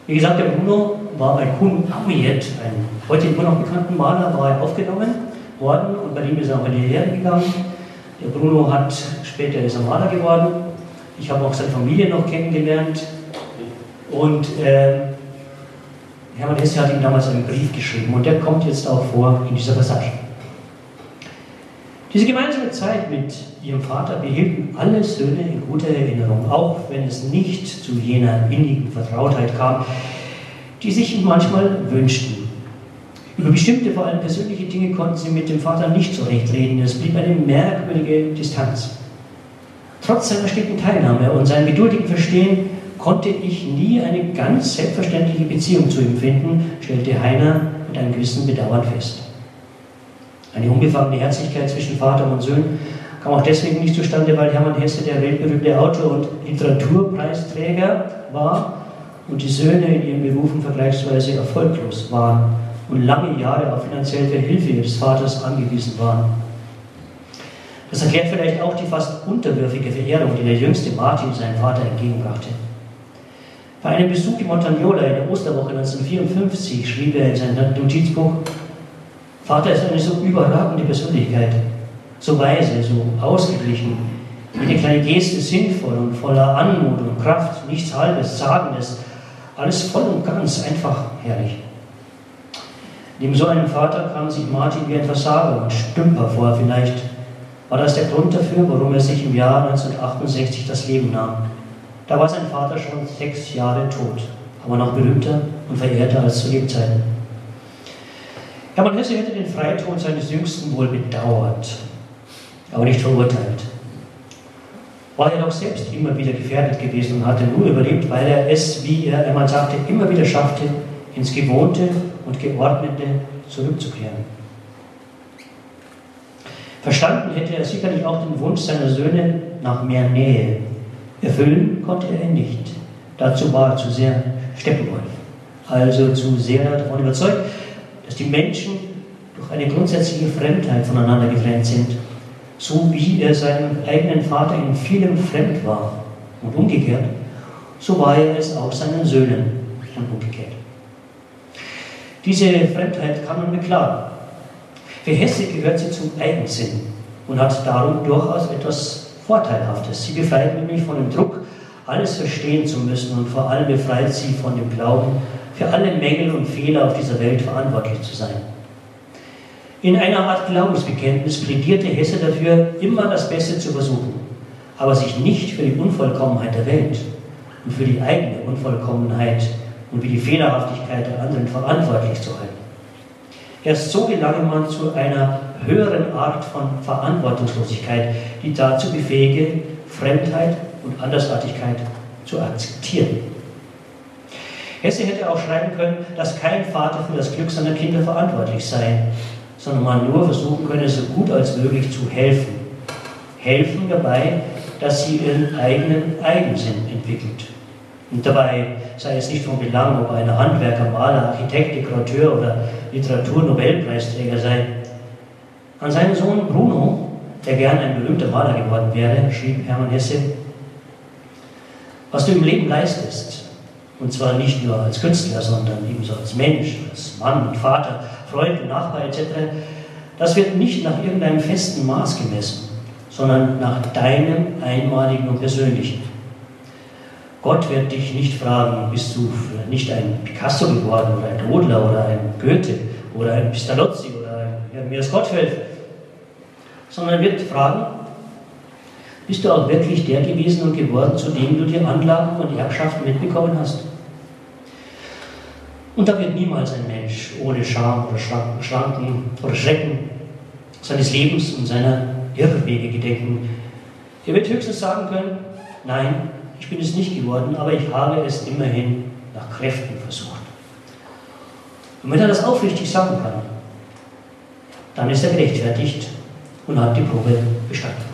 Wie gesagt, der Bruno war bei Kun Amiet, ein heute immer noch bekannten Maler, war er aufgenommen worden und bei ihm ist er auch in die Lehre gegangen. Der Bruno hat später ist er Maler geworden. Ich habe auch seine Familie noch kennengelernt. Und äh, Hermann Hesse hat ihm damals einen Brief geschrieben und der kommt jetzt auch vor in dieser Passage. Diese gemeinsame Zeit mit ihrem Vater behielten alle Söhne in guter Erinnerung, auch wenn es nicht zu jener innigen Vertrautheit kam, die sich manchmal wünschten. Über bestimmte, vor allem persönliche Dinge konnten sie mit dem Vater nicht zurechtreden. Es blieb eine merkwürdige Distanz. Trotz seiner steten Teilnahme und seinem geduldigen Verstehen konnte ich nie eine ganz selbstverständliche Beziehung zu ihm finden, stellte Heiner mit einem gewissen Bedauern fest. Eine unbefangene Herzlichkeit zwischen Vater und Sohn kam auch deswegen nicht zustande, weil Hermann Hesse der weltberühmte Autor und Literaturpreisträger war und die Söhne in ihren Berufen vergleichsweise erfolglos waren und lange Jahre auf finanzielle Hilfe ihres Vaters angewiesen waren. Das erklärt vielleicht auch die fast unterwürfige Verehrung, die der jüngste Martin seinem Vater entgegenbrachte. Bei einem Besuch in Montagnola in der Osterwoche 1954 schrieb er in seinem Notizbuch, Vater ist eine so überragende Persönlichkeit, so weise, so ausgeglichen, jede kleine Geste sinnvoll und voller Anmut und Kraft, nichts Halbes, Sagendes, alles voll und ganz einfach herrlich. Neben so einem Vater kam sich Martin wie ein Versager und Stümper vor. Vielleicht war das der Grund dafür, warum er sich im Jahr 1968 das Leben nahm. Da war sein Vater schon sechs Jahre tot, aber noch berühmter und verehrter als zu Lebzeiten. Hermann Hesse hätte den Freitod seines Jüngsten wohl bedauert, aber nicht verurteilt. War er doch selbst immer wieder gefährdet gewesen und hatte nur überlebt, weil er es, wie er einmal sagte, immer wieder schaffte, ins Gewohnte und Geordnete zurückzukehren. Verstanden hätte er sicherlich auch den Wunsch seiner Söhne nach mehr Nähe. Erfüllen konnte er nicht. Dazu war er zu sehr Steppenwolf. Also zu sehr davon überzeugt, dass die Menschen durch eine grundsätzliche Fremdheit voneinander getrennt sind, so wie er seinem eigenen Vater in vielem fremd war und umgekehrt, so war er es auch seinen Söhnen und umgekehrt. Diese Fremdheit kann man beklagen. Für Hesse gehört sie zum Eigensinn und hat darum durchaus etwas Vorteilhaftes. Sie befreit nämlich von dem Druck, alles verstehen zu müssen und vor allem befreit sie von dem Glauben, für alle Mängel und Fehler auf dieser Welt verantwortlich zu sein. In einer Art Glaubensbekenntnis plädierte Hesse dafür, immer das Beste zu versuchen, aber sich nicht für die Unvollkommenheit der Welt und für die eigene Unvollkommenheit und wie die Fehlerhaftigkeit der anderen verantwortlich zu halten. Erst so gelange man zu einer höheren Art von Verantwortungslosigkeit, die dazu befähige, Fremdheit und Andersartigkeit zu akzeptieren. Hesse hätte auch schreiben können, dass kein Vater für das Glück seiner Kinder verantwortlich sei, sondern man nur versuchen könne, so gut als möglich zu helfen. Helfen dabei, dass sie ihren eigenen Eigensinn entwickelt. Und dabei sei es nicht von Belang, ob einer Handwerker, Maler, Architekt, Dekorateur oder Literaturnobelpreisträger sei. An seinen Sohn Bruno, der gern ein berühmter Maler geworden wäre, schrieb Hermann Hesse, was du im Leben leistest, und zwar nicht nur als Künstler, sondern ebenso als Mensch, als Mann und Vater, Freund und Nachbar etc., das wird nicht nach irgendeinem festen Maß gemessen, sondern nach deinem einmaligen und persönlichen. Gott wird dich nicht fragen, bist du nicht ein Picasso geworden oder ein Rodler oder ein Goethe oder ein Pistalozzi oder ein ist Gottfeld, sondern wird fragen, bist du auch wirklich der gewesen und geworden, zu dem du die Anlagen und Erbschaften mitbekommen hast? Und da wird niemals ein Mensch ohne Scham oder Schranken oder Schrecken seines Lebens und seiner Irrwege gedenken. Er wird höchstens sagen können, nein, ich bin es nicht geworden, aber ich habe es immerhin nach Kräften versucht. Und wenn er das aufrichtig sagen kann, dann ist er gerechtfertigt und hat die Probe bestanden.